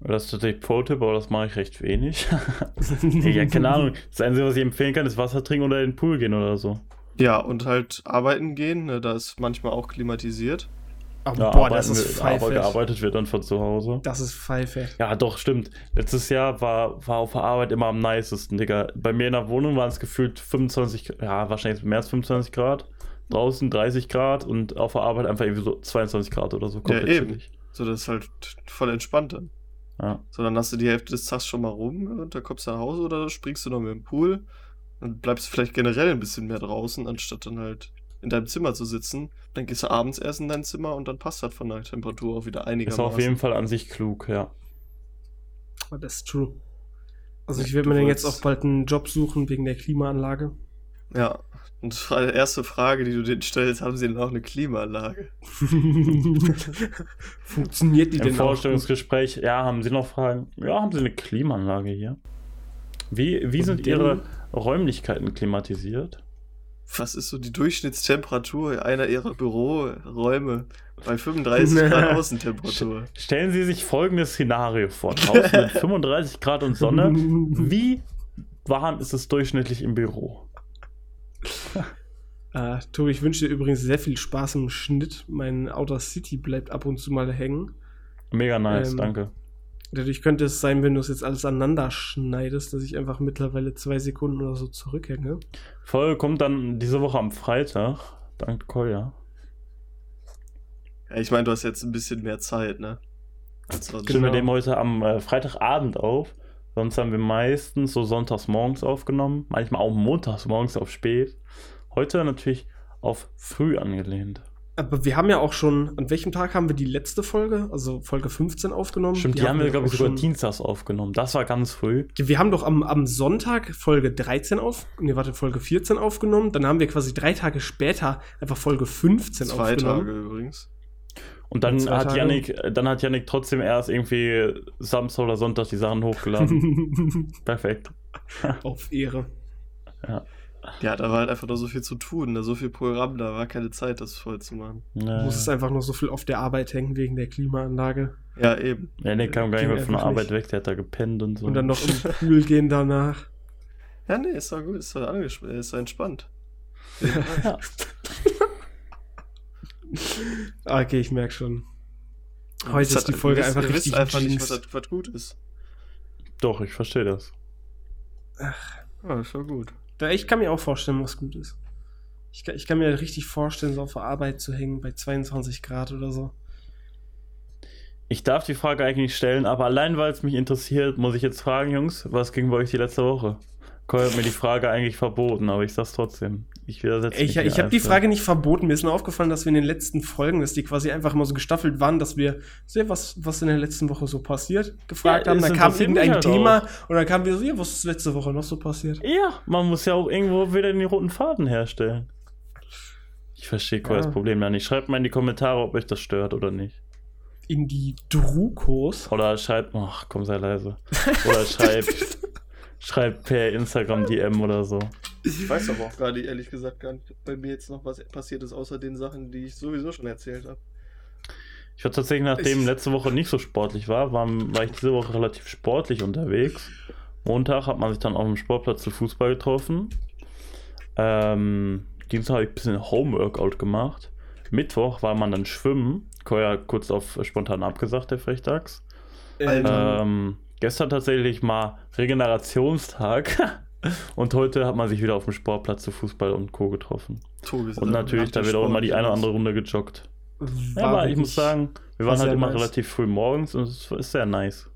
Das ist tatsächlich Pro-Tipp, aber das mache ich recht wenig. ja, keine Ahnung. Das Einzige, was ich empfehlen kann, ist Wasser trinken oder in den Pool gehen oder so. Ja, und halt arbeiten gehen, ne, da ist manchmal auch klimatisiert. Aber Ja, boah, das ist wir- aber gearbeitet wird dann von zu Hause. Das ist pfeife. Ja, doch, stimmt. Letztes Jahr war, war auf der Arbeit immer am nicesten, Digga. Bei mir in der Wohnung waren es gefühlt 25, ja, wahrscheinlich mehr als 25 Grad. Draußen 30 Grad und auf der Arbeit einfach irgendwie so 22 Grad oder so. Ja, eben. chillig. So, das ist halt voll entspannt dann. Ja. So, dann hast du die Hälfte des Tages schon mal rum und dann kommst du nach Hause oder springst du noch mit dem Pool. Dann bleibst du vielleicht generell ein bisschen mehr draußen, anstatt dann halt in deinem Zimmer zu sitzen. Dann gehst du abends erst in dein Zimmer und dann passt das von der Temperatur auch wieder Ist einigermaßen. auf jeden Fall an sich klug, ja. Aber Das ist true. Also ich werde mir dann jetzt auch bald einen Job suchen wegen der Klimaanlage. Ja. Und die erste Frage, die du denen stellst, haben sie denn auch eine Klimaanlage? Funktioniert die Im denn auch? gut? Vorstellungsgespräch, ja, haben Sie noch Fragen? Ja, haben Sie eine Klimaanlage hier? Wie, wie sind Ihre Räumlichkeiten klimatisiert? Was ist so die Durchschnittstemperatur einer ihrer Büroräume bei 35 Grad Außentemperatur? Stellen Sie sich folgendes Szenario vor. Draußen mit 35 Grad und Sonne. Wie warm ist es durchschnittlich im Büro? Äh, Tobi, ich wünsche dir übrigens sehr viel Spaß im Schnitt. Mein Outer City bleibt ab und zu mal hängen. Mega nice, Ähm, danke. Dadurch könnte es sein, wenn du es jetzt alles aneinander schneidest, dass ich einfach mittlerweile zwei Sekunden oder so zurückhänge. Folge kommt dann diese Woche am Freitag. Dank Kolja. Ja, ich meine, du hast jetzt ein bisschen mehr Zeit, ne? Als sonst. Genau. Wir nehmen heute am äh, Freitagabend auf. Sonst haben wir meistens so sonntags morgens aufgenommen. Manchmal auch montags morgens auf spät. Heute natürlich auf früh angelehnt. Aber wir haben ja auch schon, an welchem Tag haben wir die letzte Folge, also Folge 15 aufgenommen? Stimmt, die, haben wir, glaube ich, sogar schon- dienstags aufgenommen. Das war ganz früh. Wir haben doch am, am Sonntag Folge 13 auf, nee, warte, Folge 14 aufgenommen. Dann haben wir quasi drei Tage später einfach Folge 15 Zwei aufgenommen. Tage übrigens. Und dann Zwei hat, Tage. Yannick, äh, dann hat Yannick trotzdem erst irgendwie Samstag oder Sonntag die Sachen hochgeladen. Perfekt. Auf Ehre. Ja, da war halt einfach noch so viel zu tun, da so viel Programm, da war keine Zeit, das voll zu machen. Ja. Muss es einfach noch so viel auf der Arbeit hängen wegen der Klimaanlage. Ja, eben. Yannick kam gar nicht mehr von der Arbeit nicht. weg, der hat da gepennt und so. Und dann noch im Pool gehen danach. Ja, nee, ist doch gut, ist doch, ist doch entspannt. Ja. Ah, Okay, ich merke schon. Heute ist die Folge wisst- einfach ihr wisst richtig einfach nicht, was, was gut ist. Doch, ich verstehe das. Ja, ist schon gut. Da, ich kann mir auch vorstellen, was gut ist. Ich kann, ich kann mir richtig vorstellen, so auf der Arbeit zu hängen bei 22 Grad oder so. Ich darf die Frage eigentlich nicht stellen, aber allein weil es mich interessiert, muss ich jetzt fragen, Jungs, was ging bei euch die letzte Woche? Cole hat mir die Frage eigentlich verboten, aber ich sag's trotzdem. Ich widersetze Ich, mich ich habe die. Frage nicht verboten. Mir ist nur aufgefallen, dass wir in den letzten Folgen, dass die quasi einfach immer so gestaffelt waren, dass wir sehr was, was in der letzten Woche so passiert, gefragt Ja, haben. Dann kam irgendein halt Thema auch. und dann kamen wir so, ja, was ist letzte Woche noch so passiert? Ja, man muss ja auch irgendwo wieder den roten Faden herstellen. Ich verstehe Coles Ja. Problem ja nicht. Schreibt mal in die Kommentare, ob euch das stört oder nicht. In die Drukos. Oder schreibt, ach komm, sei leise. Oder schreibt, schreibt per Instagram DM oder so. Ich weiß aber auch gerade ehrlich gesagt gar nicht, ob bei mir jetzt noch was passiert ist, außer den Sachen, die ich sowieso schon erzählt habe. Ich war tatsächlich, nachdem Ich- letzte Woche nicht so sportlich war, war, war ich diese Woche relativ sportlich unterwegs. Montag hat man sich dann auf dem Sportplatz zu Fußball getroffen. Ähm, Dienstag habe ich ein bisschen Homeworkout gemacht. Mittwoch war man dann schwimmen. Koya hat kurz auf spontan abgesagt, der Frechdachs. Ähm, gestern tatsächlich mal Regenerationstag. Und heute hat man sich wieder auf dem Sportplatz zu Fußball und Co. getroffen. Tobi Und natürlich, da wird auch immer die eine oder andere Runde gejoggt. Ja, aber ich muss sagen, wir war waren halt immer nice. relativ früh morgens und es ist sehr nice.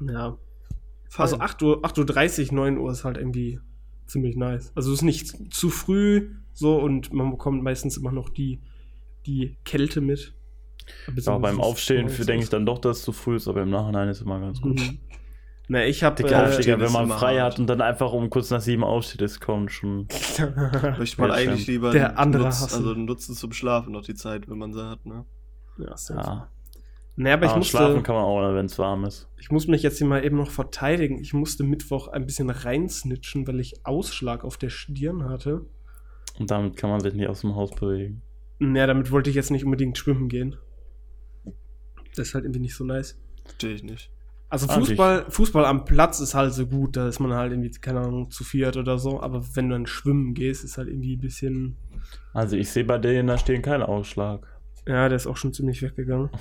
Ja. Fein. Also 8 Uhr, 8.30 Uhr, 9 Uhr ist halt irgendwie ziemlich nice. Also es ist nicht zu früh so und man bekommt meistens immer noch die, die Kälte mit. Ja, beim Aufstehen denke ich dann doch, dass es zu früh ist, aber im Nachhinein ist immer ganz gut. Mhm. Na, ich habe Dicke äh, Aufsteiger, wenn man frei hat und dann einfach um kurz nach sieben aufsteht, ist kaum schon. Möchte man eigentlich lieber Der andere nutz, hassen. also nutzen zum Schlafen noch die Zeit, wenn man sie hat, ne? ja, safe. Ja. Naja, aber ich Aber musste, schlafen kann man auch, wenn es warm ist. ich muss mich jetzt hier mal eben noch verteidigen. Ich musste Mittwoch ein bisschen reinsnitchen, weil ich Ausschlag auf der Stirn hatte. Und damit kann man sich nicht aus dem Haus bewegen. Naja, damit wollte ich jetzt nicht unbedingt schwimmen gehen. Das ist halt irgendwie nicht so nice. Verstehe ich nicht. Also Fußball, Fußball am Platz ist halt so gut, da ist man halt irgendwie, keine Ahnung, zu viert oder so. Aber wenn du dann schwimmen gehst, ist halt irgendwie ein bisschen. Also ich sehe bei denen da stehen keinen Ausschlag. Ja, der ist auch schon ziemlich weggegangen.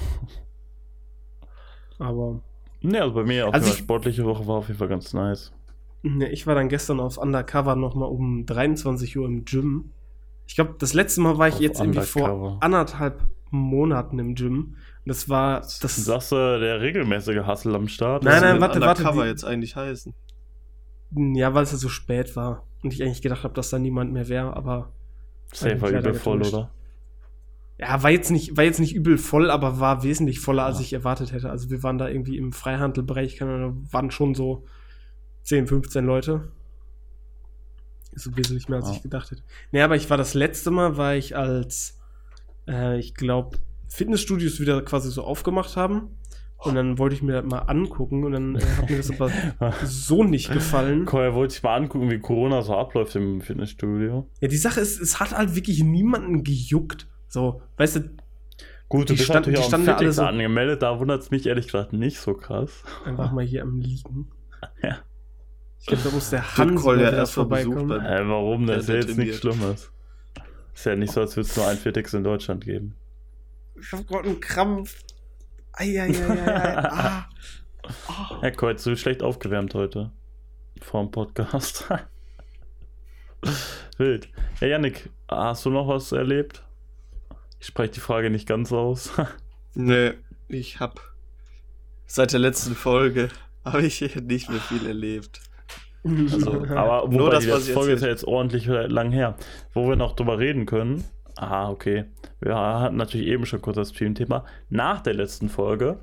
Aber. Ne, also bei mir auch Also die ich- sportliche Woche war auf jeden Fall ganz nice. Ne, ich war dann gestern auf Undercover nochmal um 23 Uhr im Gym. Ich glaube, das letzte Mal war ich Auf jetzt irgendwie Undercover. vor anderthalb Monaten im Gym. Das war das. Sagst du, der regelmäßige Hustle am Start? Nein, nein, warte, warte, die- jetzt eigentlich heißen? Ja, weil es ja so spät war. Und ich eigentlich gedacht habe, dass da niemand mehr wäre, aber. Safe war übel voll, oder? Ja, war jetzt nicht, war jetzt nicht übel voll, aber war wesentlich voller, als Ja. ich erwartet hätte. Also wir waren da irgendwie im Freihandelbereich, keine Ahnung, waren schon so 10, 15 Leute. Ist so wesentlich mehr, als Ja. ich gedacht hätte. Nee, aber ich war das letzte Mal, war ich als, äh, ich glaube, Fitnessstudios wieder quasi so aufgemacht haben. Und dann wollte ich mir das mal angucken und dann äh, hat mir das aber so nicht gefallen. Koya wollte ich mal angucken, wie Corona so abläuft im Fitnessstudio. Ja, die Sache ist, es hat halt wirklich niemanden gejuckt. So, weißt du, Gut, du Die bist stand- natürlich die auch Fitix so- angemeldet, da wundert es mich ehrlich gesagt nicht so krass. einfach mal hier am Liegen. Ja. Ich glaube, da muss der Hans wieder erst besucht vorbeikommen. beim- Äh, warum? Das ist ja Der jetzt nichts. Schlimmes. Ist ja nicht so, als würde es nur ein Fitix in Deutschland geben. Ich hab gerade einen Krampf. Eieieiei. ah. Ja, Koya, du bist schlecht aufgewärmt heute. Vor dem Podcast. Wild. Ja, Yannick, hast du noch was erlebt? Ich spreche die Frage nicht ganz aus. Nee, ich hab seit der letzten Folge habe ich nicht mehr viel erlebt. Also, aber Nur wobei das, die was letzte Folge ist ja jetzt ordentlich lang her. Wo wir noch drüber reden können. Ah, okay. Wir hatten natürlich eben schon kurz das Stream-Thema. Nach der letzten Folge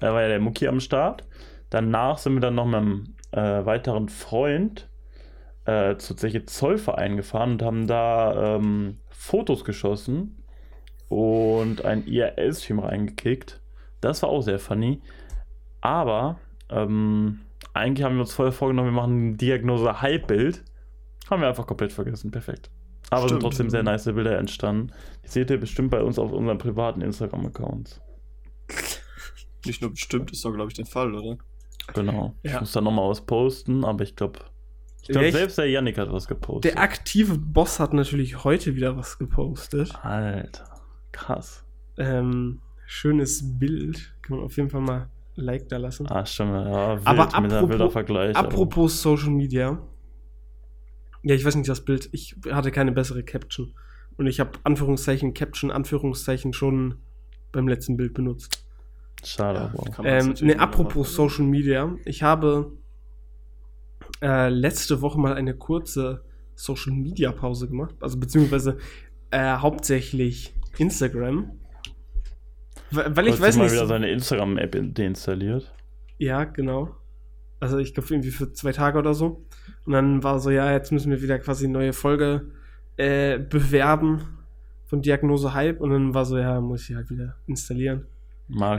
äh, war ja der Mucki am Start. Danach sind wir dann noch mit einem äh, weiteren Freund äh, zu Zeche Zollverein gefahren und haben da ähm, Fotos geschossen und ein IRL-Stream reingekickt. Das war auch sehr funny. Aber ähm, eigentlich haben wir uns vorher vorgenommen, wir machen eine Diagnose Halbbild. Haben wir einfach komplett vergessen. Perfekt. Aber sind trotzdem sehr nice Bilder entstanden. Die seht ihr bestimmt bei uns auf unseren privaten Instagram-Accounts. Nicht nur bestimmt, ist doch, glaube ich, der Fall, oder? Genau. Ich Ja. muss da nochmal was posten, aber ich glaube, ich glaube, selbst der Yannick hat was gepostet. Der aktive Boss hat natürlich heute wieder was gepostet. Alter, krass. Ähm, schönes Bild. Kann man auf jeden Fall mal Like da lassen. Ah, stimmt. Ja, wild Aber mit einem apropos- aber- Apropos Social Media. Ja, ich weiß nicht, das Bild. Ich hatte keine bessere Caption. Und ich habe Anführungszeichen, Caption, Anführungszeichen schon beim letzten Bild benutzt. Schade, Ja, Ähm, ne, apropos machen. Social Media. Ich habe äh, letzte Woche mal eine kurze Social Media Pause gemacht. Also beziehungsweise äh, hauptsächlich Instagram. Weil weil ich weiß mal nicht. wieder seine Instagram-App in- deinstalliert. Ja, genau. Also ich glaube irgendwie für zwei Tage oder so. Und dann war so, ja, jetzt müssen wir wieder quasi eine neue Folge äh, bewerben von Diagnose Hype. Und dann war so, ja, muss ich halt wieder installieren.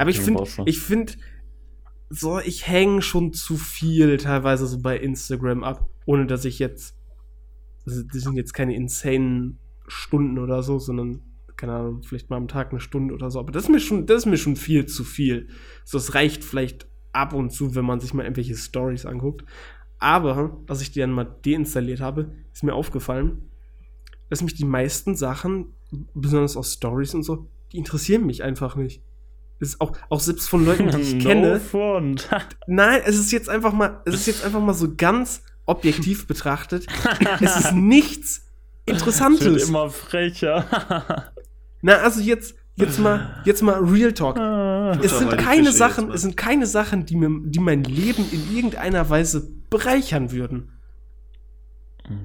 Aber ich finde, ich finde, so, ich hänge schon zu viel teilweise so bei Instagram ab, ohne dass ich jetzt, also das sind jetzt keine insane Stunden oder so, sondern, keine Ahnung, vielleicht mal am Tag eine Stunde oder so. Aber das ist mir schon, das ist mir schon viel zu viel. So, es reicht vielleicht ab und zu, wenn man sich mal irgendwelche Stories anguckt. Aber, als ich die dann mal deinstalliert habe, ist mir aufgefallen, dass mich die meisten Sachen, besonders aus Stories und so, die interessieren mich einfach nicht. Das ist auch, auch selbst von Leuten, die ich no kenne. front. Nein, es ist jetzt einfach mal, es ist jetzt einfach mal so ganz objektiv betrachtet. es ist nichts Wird Interessantes. immer frecher. Na, also jetzt, jetzt mal, jetzt mal Real Talk. Es sind keine Fische Sachen, es sind keine Sachen, die mir, die mein Leben in irgendeiner Weise bereichern würden.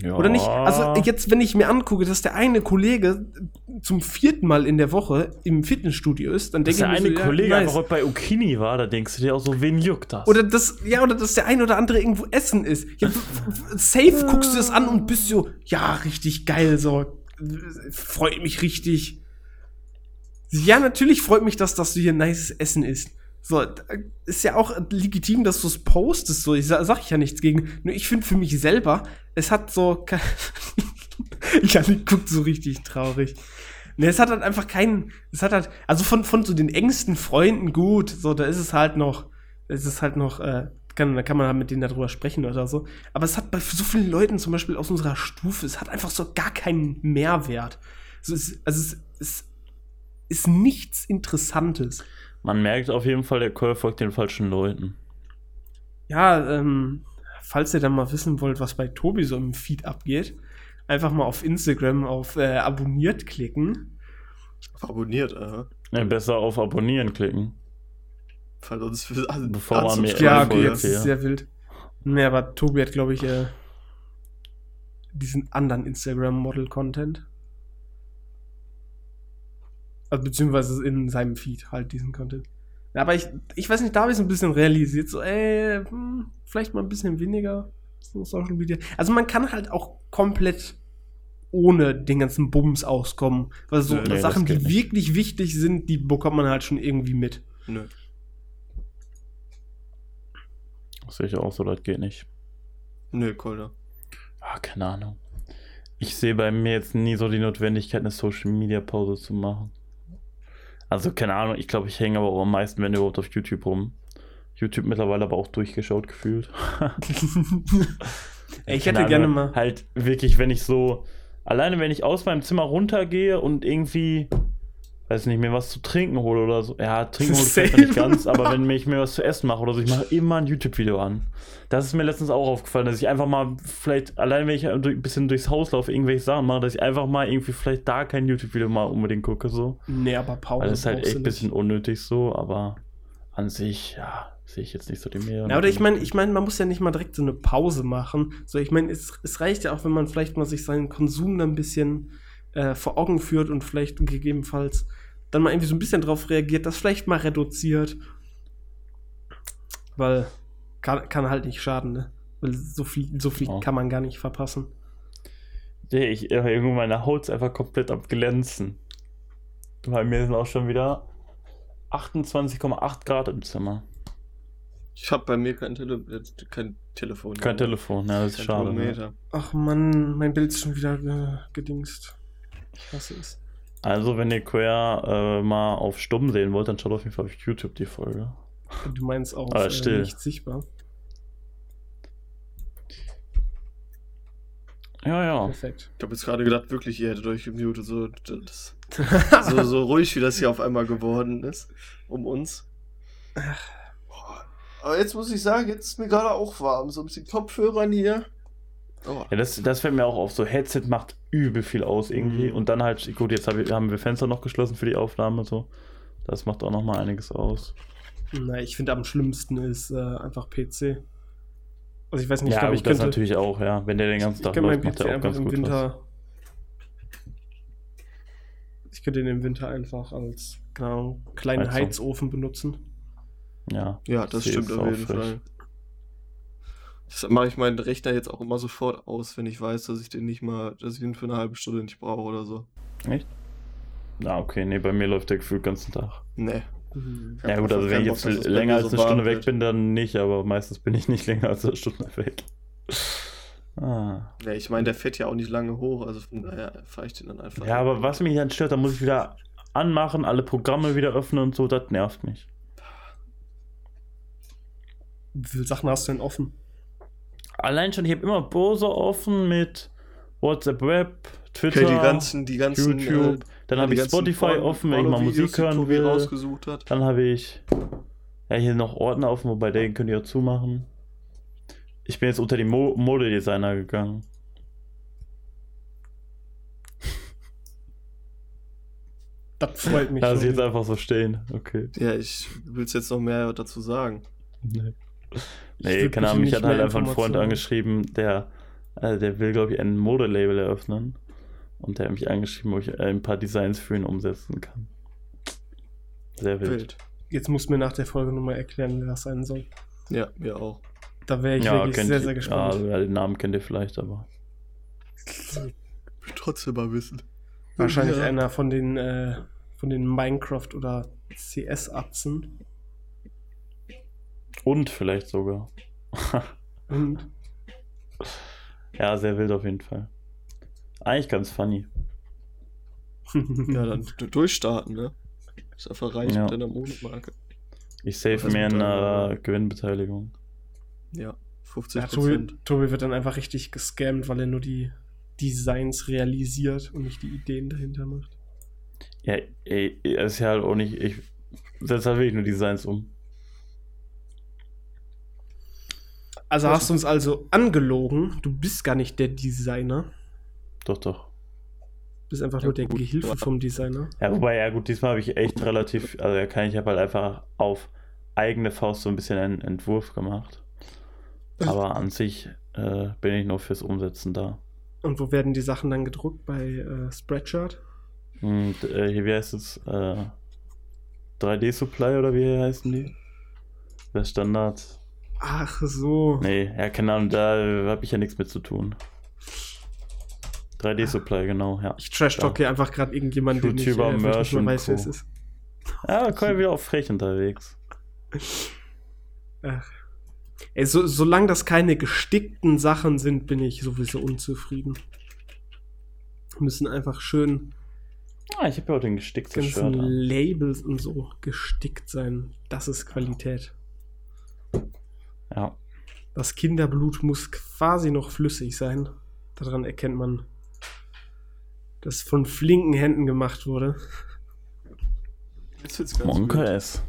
ja. Oder nicht? Also jetzt, wenn ich mir angucke, dass der eine Kollege zum vierten Mal in der Woche im Fitnessstudio ist, dann denke der ich mir eine so, ja, Kollege nice. einfach heute bei Ukini war, da denkst du dir auch so, wen juckt das? Oder das, ja, oder dass der ein oder andere irgendwo essen ist. Ja, safe guckst du das an und bist so, ja, richtig geil, so. Freut mich richtig. Ja, natürlich freut mich das, dass du hier nices Essen isst. So, ist ja auch legitim, dass du es postest, so. Ich sa- sag ich ja nichts gegen. Nur ich finde für mich selber, es hat so. Janik guckt so richtig traurig. Ne, es hat halt einfach keinen. Es hat halt. Also von, von so den engsten Freunden gut, so, da ist es halt noch es ist halt noch, äh, kann, da kann man halt mit denen darüber sprechen oder so. Aber es hat bei so vielen Leuten, zum Beispiel aus unserer Stufe, es hat einfach so gar keinen Mehrwert. Also es, also es, es ist nichts Interessantes. Man merkt auf jeden Fall, der Call folgt den falschen Leuten. Ja, ähm, falls ihr dann mal wissen wollt, was bei Tobi so im Feed abgeht, einfach mal auf Instagram auf äh, abonniert klicken. Auf abonniert, aha. Ja, besser auf Abonnieren klicken. Weil sonst also, Bevor man mir- Ja, Ja, okay, jetzt ist sehr wild. Nee, aber Tobi hat, glaube ich, äh, diesen anderen Instagram-Model-Content. Also beziehungsweise in seinem Feed halt diesen Content. Aber ich, ich weiß nicht, da habe ich es ein bisschen realisiert. So, ey, hm, vielleicht mal ein bisschen weniger so Social Media. Also man kann halt auch komplett ohne den ganzen Bums auskommen. Weil so Nee, Sachen, die nicht. wirklich wichtig sind, die bekommt man halt schon irgendwie mit. Nö. Das sehe ich auch so, das geht nicht. Nö, Kolder. Ah, keine Ahnung. Ich sehe bei mir jetzt nie so die Notwendigkeit, eine Social Media Pause zu machen. Also, keine Ahnung, ich glaube, ich hänge aber auch am meisten, wenn überhaupt, auf YouTube rum. YouTube mittlerweile aber auch durchgeschaut gefühlt. Ey, ich hätte gerne Ahnung, mal. Halt wirklich, wenn ich so. Alleine, wenn ich aus meinem Zimmer runtergehe und irgendwie. Weiß nicht, mir was zu trinken hole oder so. Ja, trinken hole ich nicht ganz, aber wenn ich mir was zu essen mache oder so, ich mache immer ein YouTube-Video an. Das ist mir letztens auch aufgefallen, dass ich einfach mal vielleicht, allein wenn ich ein bisschen durchs Haus laufe, irgendwelche Sachen mache, dass ich einfach mal irgendwie vielleicht da kein YouTube-Video mal unbedingt gucke, so. Nee, aber Pause. Weil das ist halt echt ein bisschen unnötig so, aber an sich, ja, sehe ich jetzt nicht so die Mehrheit. Ja, oder ich meine, ich meine, man muss ja nicht mal direkt so eine Pause machen. So, ich meine, es, es reicht ja auch, wenn man vielleicht mal sich seinen Konsum dann ein bisschen äh, vor Augen führt und vielleicht gegebenenfalls dann mal irgendwie so ein bisschen drauf reagiert, das vielleicht mal reduziert. Weil kann, kann halt nicht schaden, ne? Weil so viel, so viel Ja. kann man gar nicht verpassen. Nee, ich, äh, irgendwo meine Haut ist einfach komplett am Glänzen. Bei mir sind auch schon wieder 28,8 Grad im Zimmer. Ich habe bei mir kein, Tele kein Telefon. Kein Telefon, ja, das ist schade. Ne? Ach Mann, mein Bild ist schon wieder äh, gedingst. Ich hasse es. Also, wenn ihr Queer äh, mal auf Stumm sehen wollt, dann schaut auf jeden Fall auf YouTube die Folge. Du meinst auch Aber äh, still. nicht sichtbar. Ja, ja. Perfekt. Ich habe jetzt gerade gedacht, wirklich, ihr hättet euch gemutet. So, das, so, so ruhig, wie das hier auf einmal geworden ist. Um uns. Boah. Aber jetzt muss ich sagen, jetzt ist mir gerade auch warm. So ein bisschen Kopfhörern hier. Oh. Ja, das, das fällt mir auch auf. So, Headset macht übel viel aus irgendwie. Mhm. Und dann halt, gut, jetzt hab ich, haben wir Fenster noch geschlossen für die Aufnahme. So. Das macht auch nochmal einiges aus. Na, ich finde am schlimmsten ist äh, einfach PC. Also ich weiß nicht, ja, ich glaube, ich das könnte, natürlich auch, ja. Wenn der den ganzen ich Tag könnte meinen läuft, macht der auch ganz im gut was. Winter. Ich könnte den im Winter einfach als Ahnung, kleinen Heizung. Heizofen benutzen. Ja, Ja, das sehe stimmt auf auch jeden. Fall. Das mache ich meinen Rechner jetzt auch immer sofort aus, wenn ich weiß, dass ich den nicht mal, dass ich ihn für eine halbe Stunde nicht brauche oder so. Echt? Na, okay, nee, bei mir läuft der gefühlt den ganzen Tag. Nee. Mhm. Ja, gut, also wenn ich jetzt länger als eine Stunde weg bin, dann nicht, aber meistens bin ich nicht länger als eine Stunde weg. Ah. Nee, ich meine, der fährt ja auch nicht lange hoch, also von daher fahre ich den dann einfach. Ja, aber was mich dann stört, da muss ich wieder anmachen, alle Programme wieder öffnen und so, das nervt mich. Wie viele Sachen hast du denn offen? Allein schon, ich habe immer Browser offen mit WhatsApp Web, Twitter, Okay, die ganzen, die ganzen. YouTube. dann ja, habe ich Spotify Porno- offen, wenn ich mal Musik die hören will. rausgesucht hat. Dann habe ich ja hier noch Ordner offen, wobei den könnt ihr auch zumachen. Ich bin jetzt unter die Mo Modedesigner gegangen. Das freut mich. Lass ich jetzt einfach so stehen. Okay. Ja, ich will jetzt noch mehr dazu sagen. Nee, nee keine Ahnung, mich hat halt einfach ein Freund angeschrieben, der, äh, der will, glaube ich, ein Modelabel eröffnen. Und der hat mich angeschrieben, wo ich äh, ein paar Designs für ihn umsetzen kann. Sehr wild. Wild. Jetzt musst du mir nach der Folge nochmal erklären, wer das sein soll. Ja, mir auch. Da wäre ich ja, wirklich sehr, ihr- sehr gespannt. Ja, den Namen kennt ihr vielleicht, aber. will trotzdem mal wissen. Wahrscheinlich Ja. einer von den, äh, von den Minecraft- oder CS-Atzen. Und vielleicht sogar. Und ja, sehr wild auf jeden Fall. Eigentlich ganz funny. Ja, dann du- durchstarten, ne? Ist einfach reich Ja. mit deiner Modemarke. Ich save Was mir mit eine der- Gewinnbeteiligung. Ja, 50 Ja, Tobi, Prozent. Tobi wird dann einfach richtig gescammt, weil er nur die Designs realisiert und nicht die Ideen dahinter macht. Ja, ey, es ist ja halt auch nicht. Ich setze halt wirklich nur Designs um. Also Was- hast du uns also angelogen, du bist gar nicht der Designer, Doch, doch. du bist einfach Ja, nur der gut. Gehilfe vom Designer. Ja, wobei, ja gut, diesmal habe ich echt relativ, also ja, kann ich habe halt einfach auf eigene Faust so ein bisschen einen Entwurf gemacht. Aber an sich äh, bin ich nur fürs Umsetzen da. Und wo werden die Sachen dann gedruckt? Bei äh, Spreadshirt? Und äh, hier, wie heißt es? Äh, 3D-Supply oder wie heißen die? Das Standard. Ach so. Nee, ja, keine Ahnung, da habe ich ja nichts mit zu tun. 3D-Supply, genau, ja. Ich trash-talk hier einfach gerade irgendjemanden, den ich, äh, YouTuber, ich nicht weiß, wer es ist. Ja, ja wieder auf frech unterwegs. Ach. Ey, so, solange das keine gestickten Sachen sind, bin ich sowieso unzufrieden. Müssen einfach schön Ah, ich habe ja auch den gestickten Shirt ganzen an. Labels und so gestickt sein. Das ist Qualität. Ja. Das Kinderblut muss quasi noch flüssig sein. Daran erkennt man, dass es von flinken Händen gemacht wurde. Jetzt wird's ganz Monka wild. S.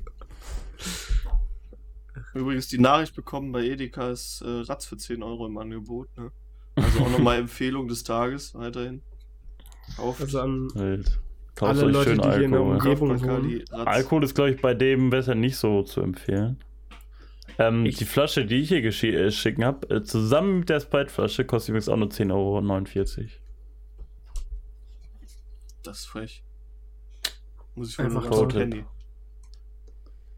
Übrigens die Nachricht bekommen, bei Edeka ist äh, Ratz für 10 Euro im Angebot. Ne? Also auch nochmal Empfehlung des Tages weiterhin. Kauft. Also an Wild. Kauft Alle Leute, schön die hier in der Alkohol. Umgebung-. Alkohol ist, glaube ich, bei dem besser nicht so zu empfehlen. Ähm, Ich- die Flasche, die ich hier geschi- äh, schicken habe, äh, zusammen mit der Sprite-Flasche, kostet übrigens auch nur 10,49 Euro. Das ist frech. Muss ich wohl Einfach Roadtrip. Penny.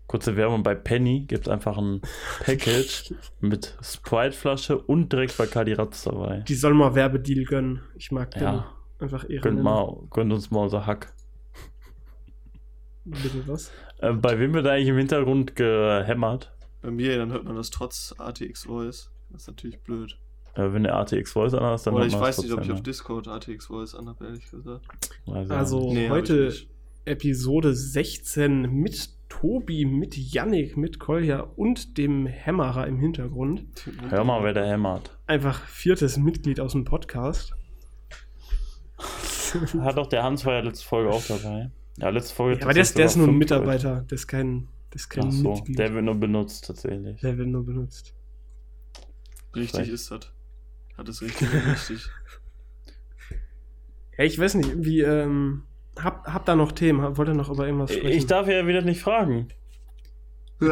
Kurze Werbung bei Penny gibt es einfach ein Package mit Sprite-Flasche und direkt Bacardi Ratz dabei. die soll mal Werbedeal gönnen. Ich mag den Ja, einfach ehre. gönnt, mal, gönnt uns mal unser Hack. Bitte was? Äh, bei wem wird eigentlich im Hintergrund gehämmert? Bei mir, dann hört man das trotz ATX Voice. Das ist natürlich blöd. Äh, wenn der ATX Voice an hast, dann Oder hört ich man das weiß nicht, ob ich auf Discord ATX Voice anhabe, ehrlich gesagt. Also auch nicht. Nee, heute. Episode 16 mit Tobi, mit Yannick, mit Kolja und dem Hämmerer im Hintergrund. Hör mal, wer da hämmert. Einfach viertes Mitglied aus dem Podcast. Hat doch der Hans war ja letzte Folge auch dabei. Ja, letzte Folge. Ja, aber der ist, der ist nur ein Mitarbeiter, der ist kein, kein Leute. Ach so, Mitglied. der wird nur benutzt tatsächlich. der wird nur benutzt. Richtig Vielleicht. ist das. Hat es richtig und richtig. Ja, ich weiß nicht, irgendwie, ähm, hab, hab da noch Themen, hab, wollt ihr noch über irgendwas sprechen? Ich darf ja wieder nicht fragen.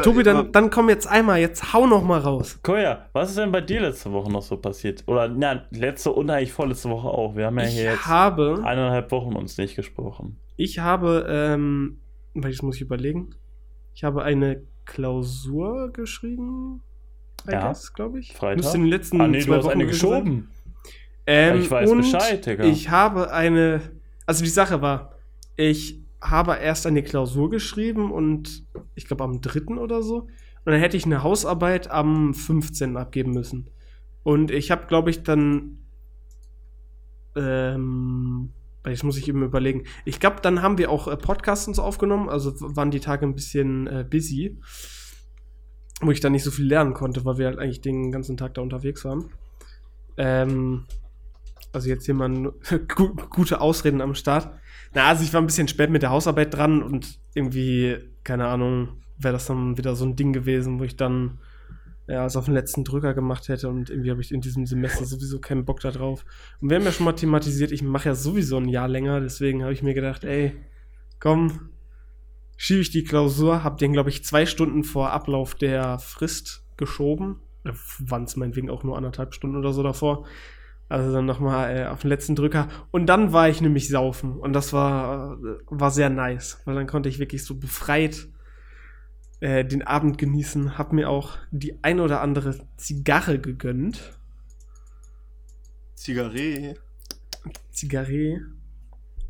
Tobi, dann, dann komm jetzt einmal, jetzt hau noch mal raus. Koya, was ist denn bei dir letzte Woche noch so passiert? Oder, na, letzte und eigentlich vorletzte Woche auch. Wir haben ja Ich hier jetzt habe, eineinhalb Wochen uns nicht gesprochen. ich habe, ähm, weil das muss ich überlegen, ich habe eine Klausur geschrieben, I Ja. glaube ich. Freitag? Müsste in den letzten Ah, nee, zwei du hast Wochen eine geschoben. Ähm, Ich weiß Bescheid, Digga. Ich habe eine, also die Sache war, ich habe erst eine Klausur geschrieben und ich glaube am 3. oder so. Und dann hätte ich eine Hausarbeit am 15. abgeben müssen. Und ich habe, glaube ich, dann. Ähm, jetzt muss ich eben überlegen. Ich glaube, dann haben wir auch äh, Podcasts uns aufgenommen. Also waren die Tage ein bisschen äh, busy. Wo ich dann nicht so viel lernen konnte, weil wir halt eigentlich den ganzen Tag da unterwegs waren. Ähm, also jetzt hier mal gute Ausreden am Start. Na, also ich war ein bisschen spät mit der Hausarbeit dran und irgendwie, keine Ahnung, wäre das dann wieder so ein Ding gewesen, wo ich dann ja, es auf den letzten Drücker gemacht hätte und irgendwie habe ich in diesem Semester sowieso keinen Bock da drauf. Und wir haben ja schon mal thematisiert, ich mache ja sowieso ein Jahr länger, deswegen habe ich mir gedacht, ey, komm, schiebe ich die Klausur, habe den, glaube ich, zwei Stunden vor Ablauf der Frist geschoben. Waren es meinetwegen auch nur anderthalb Stunden oder so davor. Also dann nochmal äh, auf den letzten Drücker. Und dann war ich nämlich saufen. Und das war, äh, war sehr nice. Weil dann konnte ich wirklich so befreit äh, den Abend genießen. Hab mir auch die ein oder andere Zigarre gegönnt. Zigarre. Zigarre.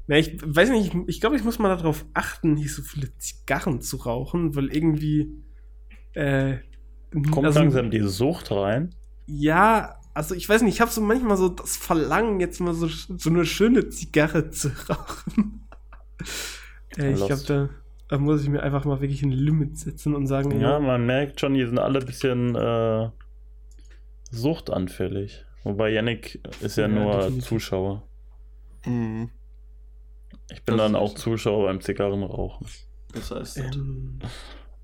Na, ich weiß nicht, ich, ich glaube, ich muss mal darauf achten, nicht so viele Zigarren zu rauchen, weil irgendwie. Äh, Kommt also- langsam die Sucht rein. Ja, also ich weiß nicht, ich habe so manchmal so das Verlangen, jetzt mal so, so eine schöne Zigarre zu rauchen. äh, ich glaube, da, Da muss ich mir einfach mal wirklich ein Limit setzen und sagen, Ja, man merkt schon, die sind alle ein bisschen äh, suchtanfällig. Wobei Yannick ist ja, Ja, nur definitiv. Zuschauer. Mhm. Ich bin Das dann auch. Zuschauer beim Zigarrenrauchen. Das heißt, das. Ähm,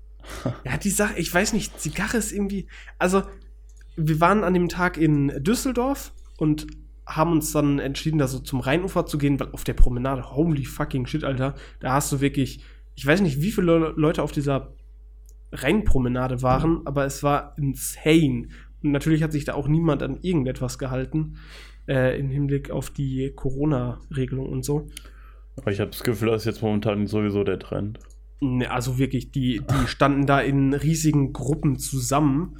ja, die Sache, ich weiß nicht, Zigarre ist irgendwie. Also, wir waren an dem Tag in Düsseldorf und haben uns dann entschieden, da so zum Rheinufer zu gehen, weil auf der Promenade, holy fucking shit, Alter, da hast du wirklich, ich weiß nicht, wie viele Le- Leute auf dieser Rheinpromenade waren, aber es war insane. Und natürlich hat sich da auch niemand an irgendetwas gehalten, äh, im Hinblick auf die Corona-Regelung und so. Aber ich habe das Gefühl, das ist jetzt momentan sowieso der Trend. Ne, also wirklich, die, die standen da in riesigen Gruppen zusammen.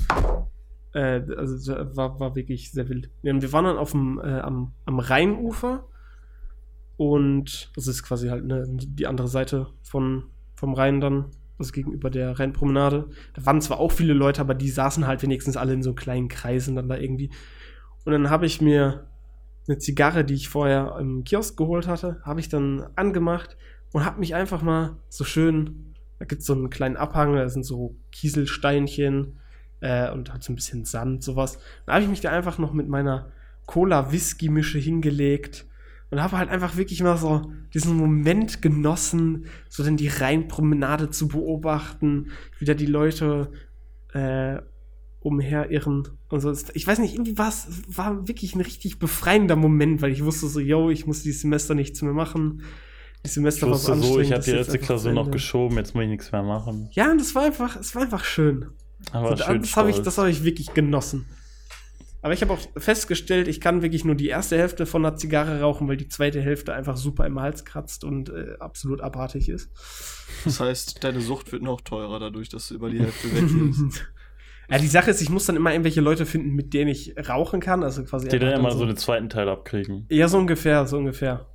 Äh, also war, war wirklich sehr wild. Wir waren dann auf dem, äh, am, am Rheinufer und das ist quasi halt ne, die andere Seite von, vom Rhein dann, also gegenüber der Rheinpromenade. Da waren zwar auch viele Leute, aber die saßen halt wenigstens alle in so kleinen Kreisen dann da irgendwie. Und dann habe ich mir eine Zigarre, die ich vorher im Kiosk geholt hatte, habe ich dann angemacht und habe mich einfach mal so schön, da gibt es so einen kleinen Abhang, da sind so Kieselsteinchen äh, und halt so ein bisschen Sand, sowas. Da habe ich mich da einfach noch mit meiner Cola-Whisky-Mische hingelegt und habe halt einfach wirklich mal so diesen Moment genossen, so dann die Rheinpromenade zu beobachten, wieder die Leute äh, umherirren und so. Ich weiß nicht, irgendwie war es war wirklich ein richtig befreiender Moment, weil ich wusste so, yo, ich muss dieses Semester nichts mehr machen. Das Ich Semester wusste so, ich habe das die letzte Klausur noch geschoben, jetzt muss ich nichts mehr machen. Ja, und es war einfach, es war einfach schön. Aber So, schön das habe ich, das hab ich wirklich genossen. Aber ich habe auch festgestellt, ich kann wirklich nur die erste Hälfte von einer Zigarre rauchen, weil die zweite Hälfte einfach super im Hals kratzt und äh, absolut abartig ist. das heißt, deine Sucht wird noch teurer dadurch, dass du über die Hälfte weggehst. ja, die Sache ist, ich muss dann immer irgendwelche Leute finden, mit denen ich rauchen kann. Also quasi Die dann einfach immer dann so den zweiten Teil abkriegen. Ja, so ungefähr, so ungefähr.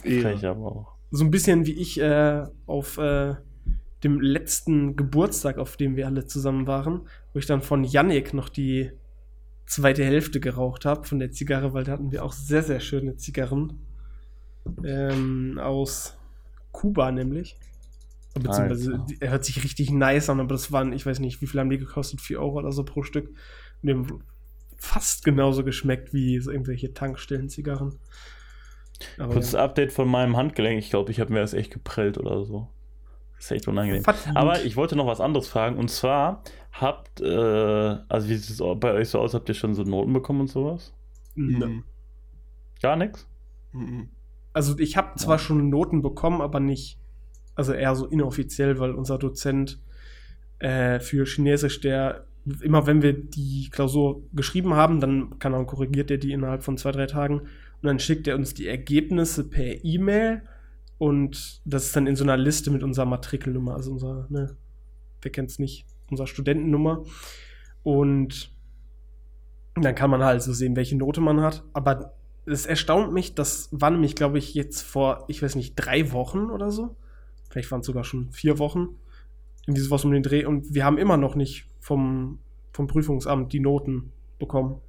Frech aber auch. So ein bisschen wie ich äh, auf äh, dem letzten Geburtstag, auf dem wir alle zusammen waren, wo ich dann von Yannick noch die zweite Hälfte geraucht habe von der Zigarre, weil da hatten wir auch sehr, sehr schöne Zigarren. Ähm, aus Kuba nämlich. Beziehungsweise, Alter. er hört sich richtig nice an, aber das waren, ich weiß nicht, wie viel haben die gekostet? 4 Euro oder so pro Stück. Und die haben fast genauso geschmeckt wie so irgendwelche Tankstellen-Zigarren. Aber Kurzes ja. Update von meinem Handgelenk. Ich glaube, ich habe mir das echt geprellt oder so. Das ist echt unangenehm. Verdient. Aber ich wollte noch was anderes fragen. Und zwar habt, äh, also wie sieht es bei euch so aus? Habt ihr schon so Noten bekommen und sowas? Mhm. Gar nichts? Mhm. Also ich habe zwar schon Noten bekommen, aber nicht, also eher so inoffiziell, weil unser Dozent äh, für Chinesisch, der immer wenn wir die Klausur geschrieben haben, dann kann er korrigiert er die innerhalb von zwei, drei Tagen und dann schickt er uns die Ergebnisse per E-Mail und das ist dann in so einer Liste mit unserer Matrikelnummer, also unser, ne, wer kennt's nicht, unserer Studentennummer und dann kann man halt so sehen, welche Note man hat, aber es erstaunt mich, das war nämlich, glaube ich, jetzt vor, ich weiß nicht, drei Wochen oder so. Vielleicht waren es sogar schon vier Wochen. Irgendwie sowas um den Dreh. Und wir haben immer noch nicht vom, vom Prüfungsamt die Noten bekommen.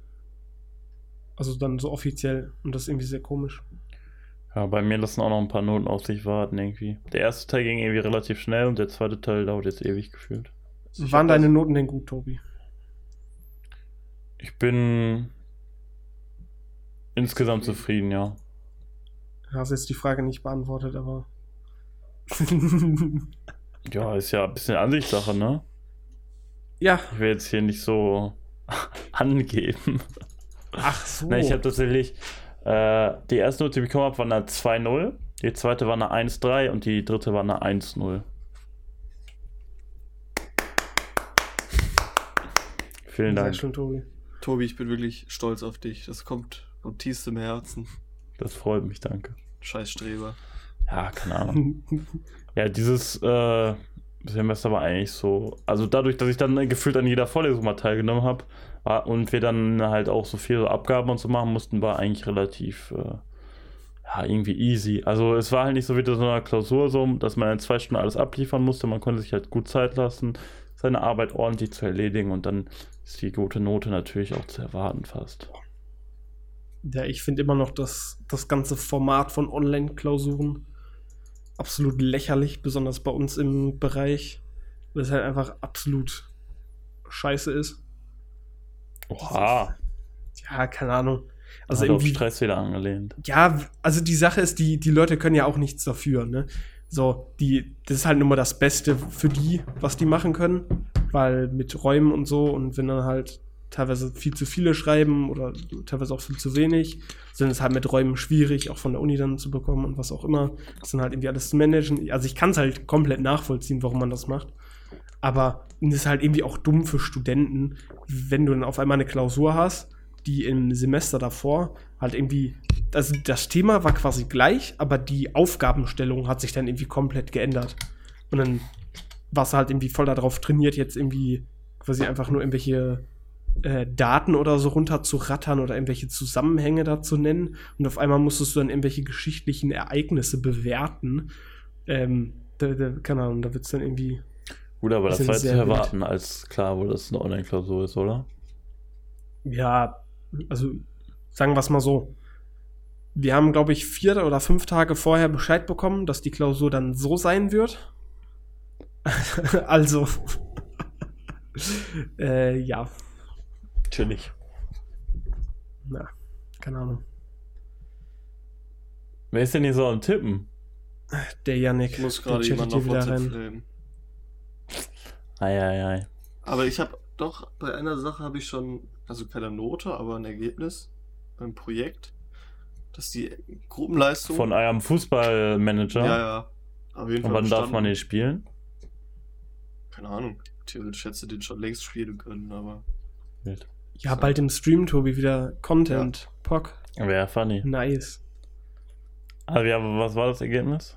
Also dann so offiziell. Und das ist irgendwie sehr komisch. Ja, bei mir lassen auch noch ein paar Noten auf sich warten irgendwie. Der erste Teil ging irgendwie relativ schnell und der zweite Teil dauert jetzt ewig gefühlt. Ich Waren deine das- Noten denn gut, Tobi? Ich bin insgesamt zufrieden, ja. Du hast jetzt die Frage nicht beantwortet, aber. Ja, ist ja ein bisschen Ansichtssache, ne? ja, Ich will jetzt hier nicht so angeben. ach so. Ne, ich habe tatsächlich äh, die erste Note, die ich bekommen habe, war eine 2-0. Die zweite war eine 1-3 und die dritte war eine 1-0. Vielen Sehr Dank. schön, Tobi. Tobi, ich bin wirklich stolz auf dich. Das kommt vom tiefstem Herzen. Das freut mich, danke. Scheiß Streber. Ja, keine Ahnung. Ja, dieses äh, Semester war eigentlich so. Also dadurch, dass ich dann gefühlt an jeder Vorlesung mal teilgenommen habe und wir dann halt auch so viele Abgaben und so machen mussten, war eigentlich relativ äh, ja, irgendwie easy. Also es war halt nicht so wie so eine Klausur, so, dass man in zwei Stunden alles abliefern musste. Man konnte sich halt gut Zeit lassen, seine Arbeit ordentlich zu erledigen und dann ist die gute Note natürlich auch zu erwarten fast. Ja, ich finde immer noch das, das ganze Format von Online-Klausuren absolut lächerlich, besonders bei uns im Bereich, weil es halt einfach absolut scheiße ist. Oha. Ja, keine Ahnung. Also Also auf Stress wieder angelehnt. ja, also die Sache ist, die, die Leute können ja auch nichts dafür, ne? So, die, das ist halt nur mal das Beste für die, was die machen können, weil mit Räumen und so und wenn dann halt teilweise viel zu viele schreiben oder teilweise auch viel zu wenig, sind es halt mit Räumen schwierig, auch von der Uni dann zu bekommen und was auch immer. Das dann halt irgendwie alles zu managen. Also ich kann es halt komplett nachvollziehen, warum man das macht. Aber es ist halt irgendwie auch dumm für Studenten, wenn du dann auf einmal eine Klausur hast, die im Semester davor halt irgendwie, also das Thema war quasi gleich, aber die Aufgabenstellung hat sich dann irgendwie komplett geändert. Und dann warst du halt irgendwie voll darauf trainiert, jetzt irgendwie quasi einfach nur irgendwelche äh, Daten oder so runter zu rattern oder irgendwelche Zusammenhänge da zu nennen. Und auf einmal musstest du dann irgendwelche geschichtlichen Ereignisse bewerten. Ähm, da, da, keine Ahnung, da wird es dann irgendwie. Gut, aber das war jetzt zu sehr wild. erwarten, als klar wurde, dass es eine Online-Klausur ist, oder? Ja, also sagen wir es mal so. Wir haben, glaube ich, vier oder fünf Tage vorher Bescheid bekommen, dass die Klausur dann so sein wird. also, äh, ja, Natürlich. na, keine Ahnung. Wer ist denn hier so am Tippen? Der Yannick. Ich muss gerade jemanden auf hier wieder WhatsApp rein. flamen. Eieiei. Aber ich habe doch, bei einer Sache habe ich schon, also keine Note, aber ein Ergebnis beim Projekt, dass die Gruppenleistung. Von eurem Fußballmanager. Ja, ja. Auf jeden Und Fall. wann darf bestanden. man den spielen? Keine Ahnung. Theoretisch hätte den schon längst spielen können, aber. Wild. Ja, bald im Stream, Tobi, wieder Content. Pock. Wäre funny. Nice. Also, ja, aber was war das Ergebnis?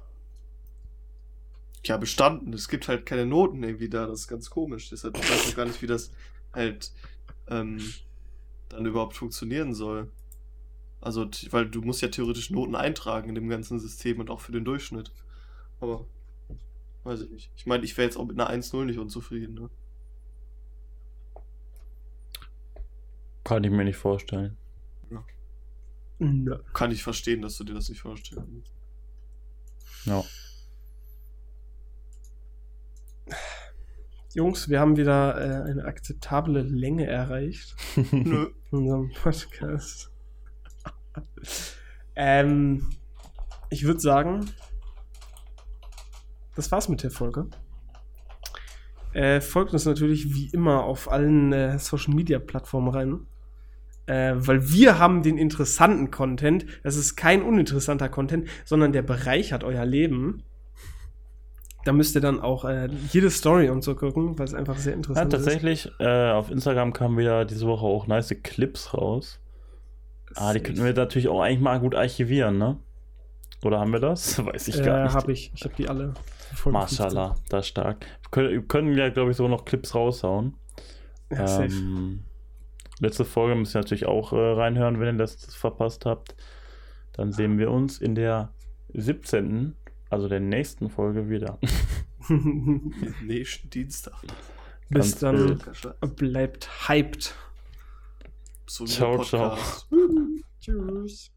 Ja, bestanden. Es gibt halt keine Noten irgendwie da. Das ist ganz komisch. Deshalb ich weiß auch gar nicht, wie das halt ähm, dann überhaupt funktionieren soll. Also, weil du musst ja theoretisch Noten eintragen in dem ganzen System und auch für den Durchschnitt. Aber weiß ich nicht. Ich meine, ich wäre jetzt auch mit einer 1-0 nicht unzufrieden. Ne? Kann ich mir nicht vorstellen. Nö. Kann ich verstehen, dass du dir das nicht vorstellen kannst. Ja. Jungs, wir haben wieder äh, eine akzeptable Länge erreicht. Nö. in unserem Podcast. ähm, ich würde sagen, das war's mit der Folge. Äh, folgt uns natürlich wie immer auf allen äh, Social Media Plattformen rein. Äh, weil wir haben den interessanten Content. Das ist kein uninteressanter Content, sondern der bereichert euer Leben. Da müsst ihr dann auch äh, jede Story und so gucken, weil es einfach sehr Ja, interessant ist. tatsächlich, äh, auf Instagram kamen wieder diese Woche auch nice Clips raus. Ah, die könnten wir natürlich auch eigentlich mal gut archivieren, ne? Oder haben wir das? Weiß ich gar äh, nicht. Habe ich. Ich habe die alle. Folge Mashallah, das ist stark. Wir können, können ja, glaube ich, so noch Clips raushauen. 15. Ja, safe. Ähm, letzte Folge müsst ihr natürlich auch äh, reinhören, wenn ihr das verpasst habt. Dann sehen wir uns in der 17., also der nächsten Folge wieder. Nächsten Dienstag. Bis Ganz dann. wild. Bleibt hyped. So Ciao, ciao. Tschüss.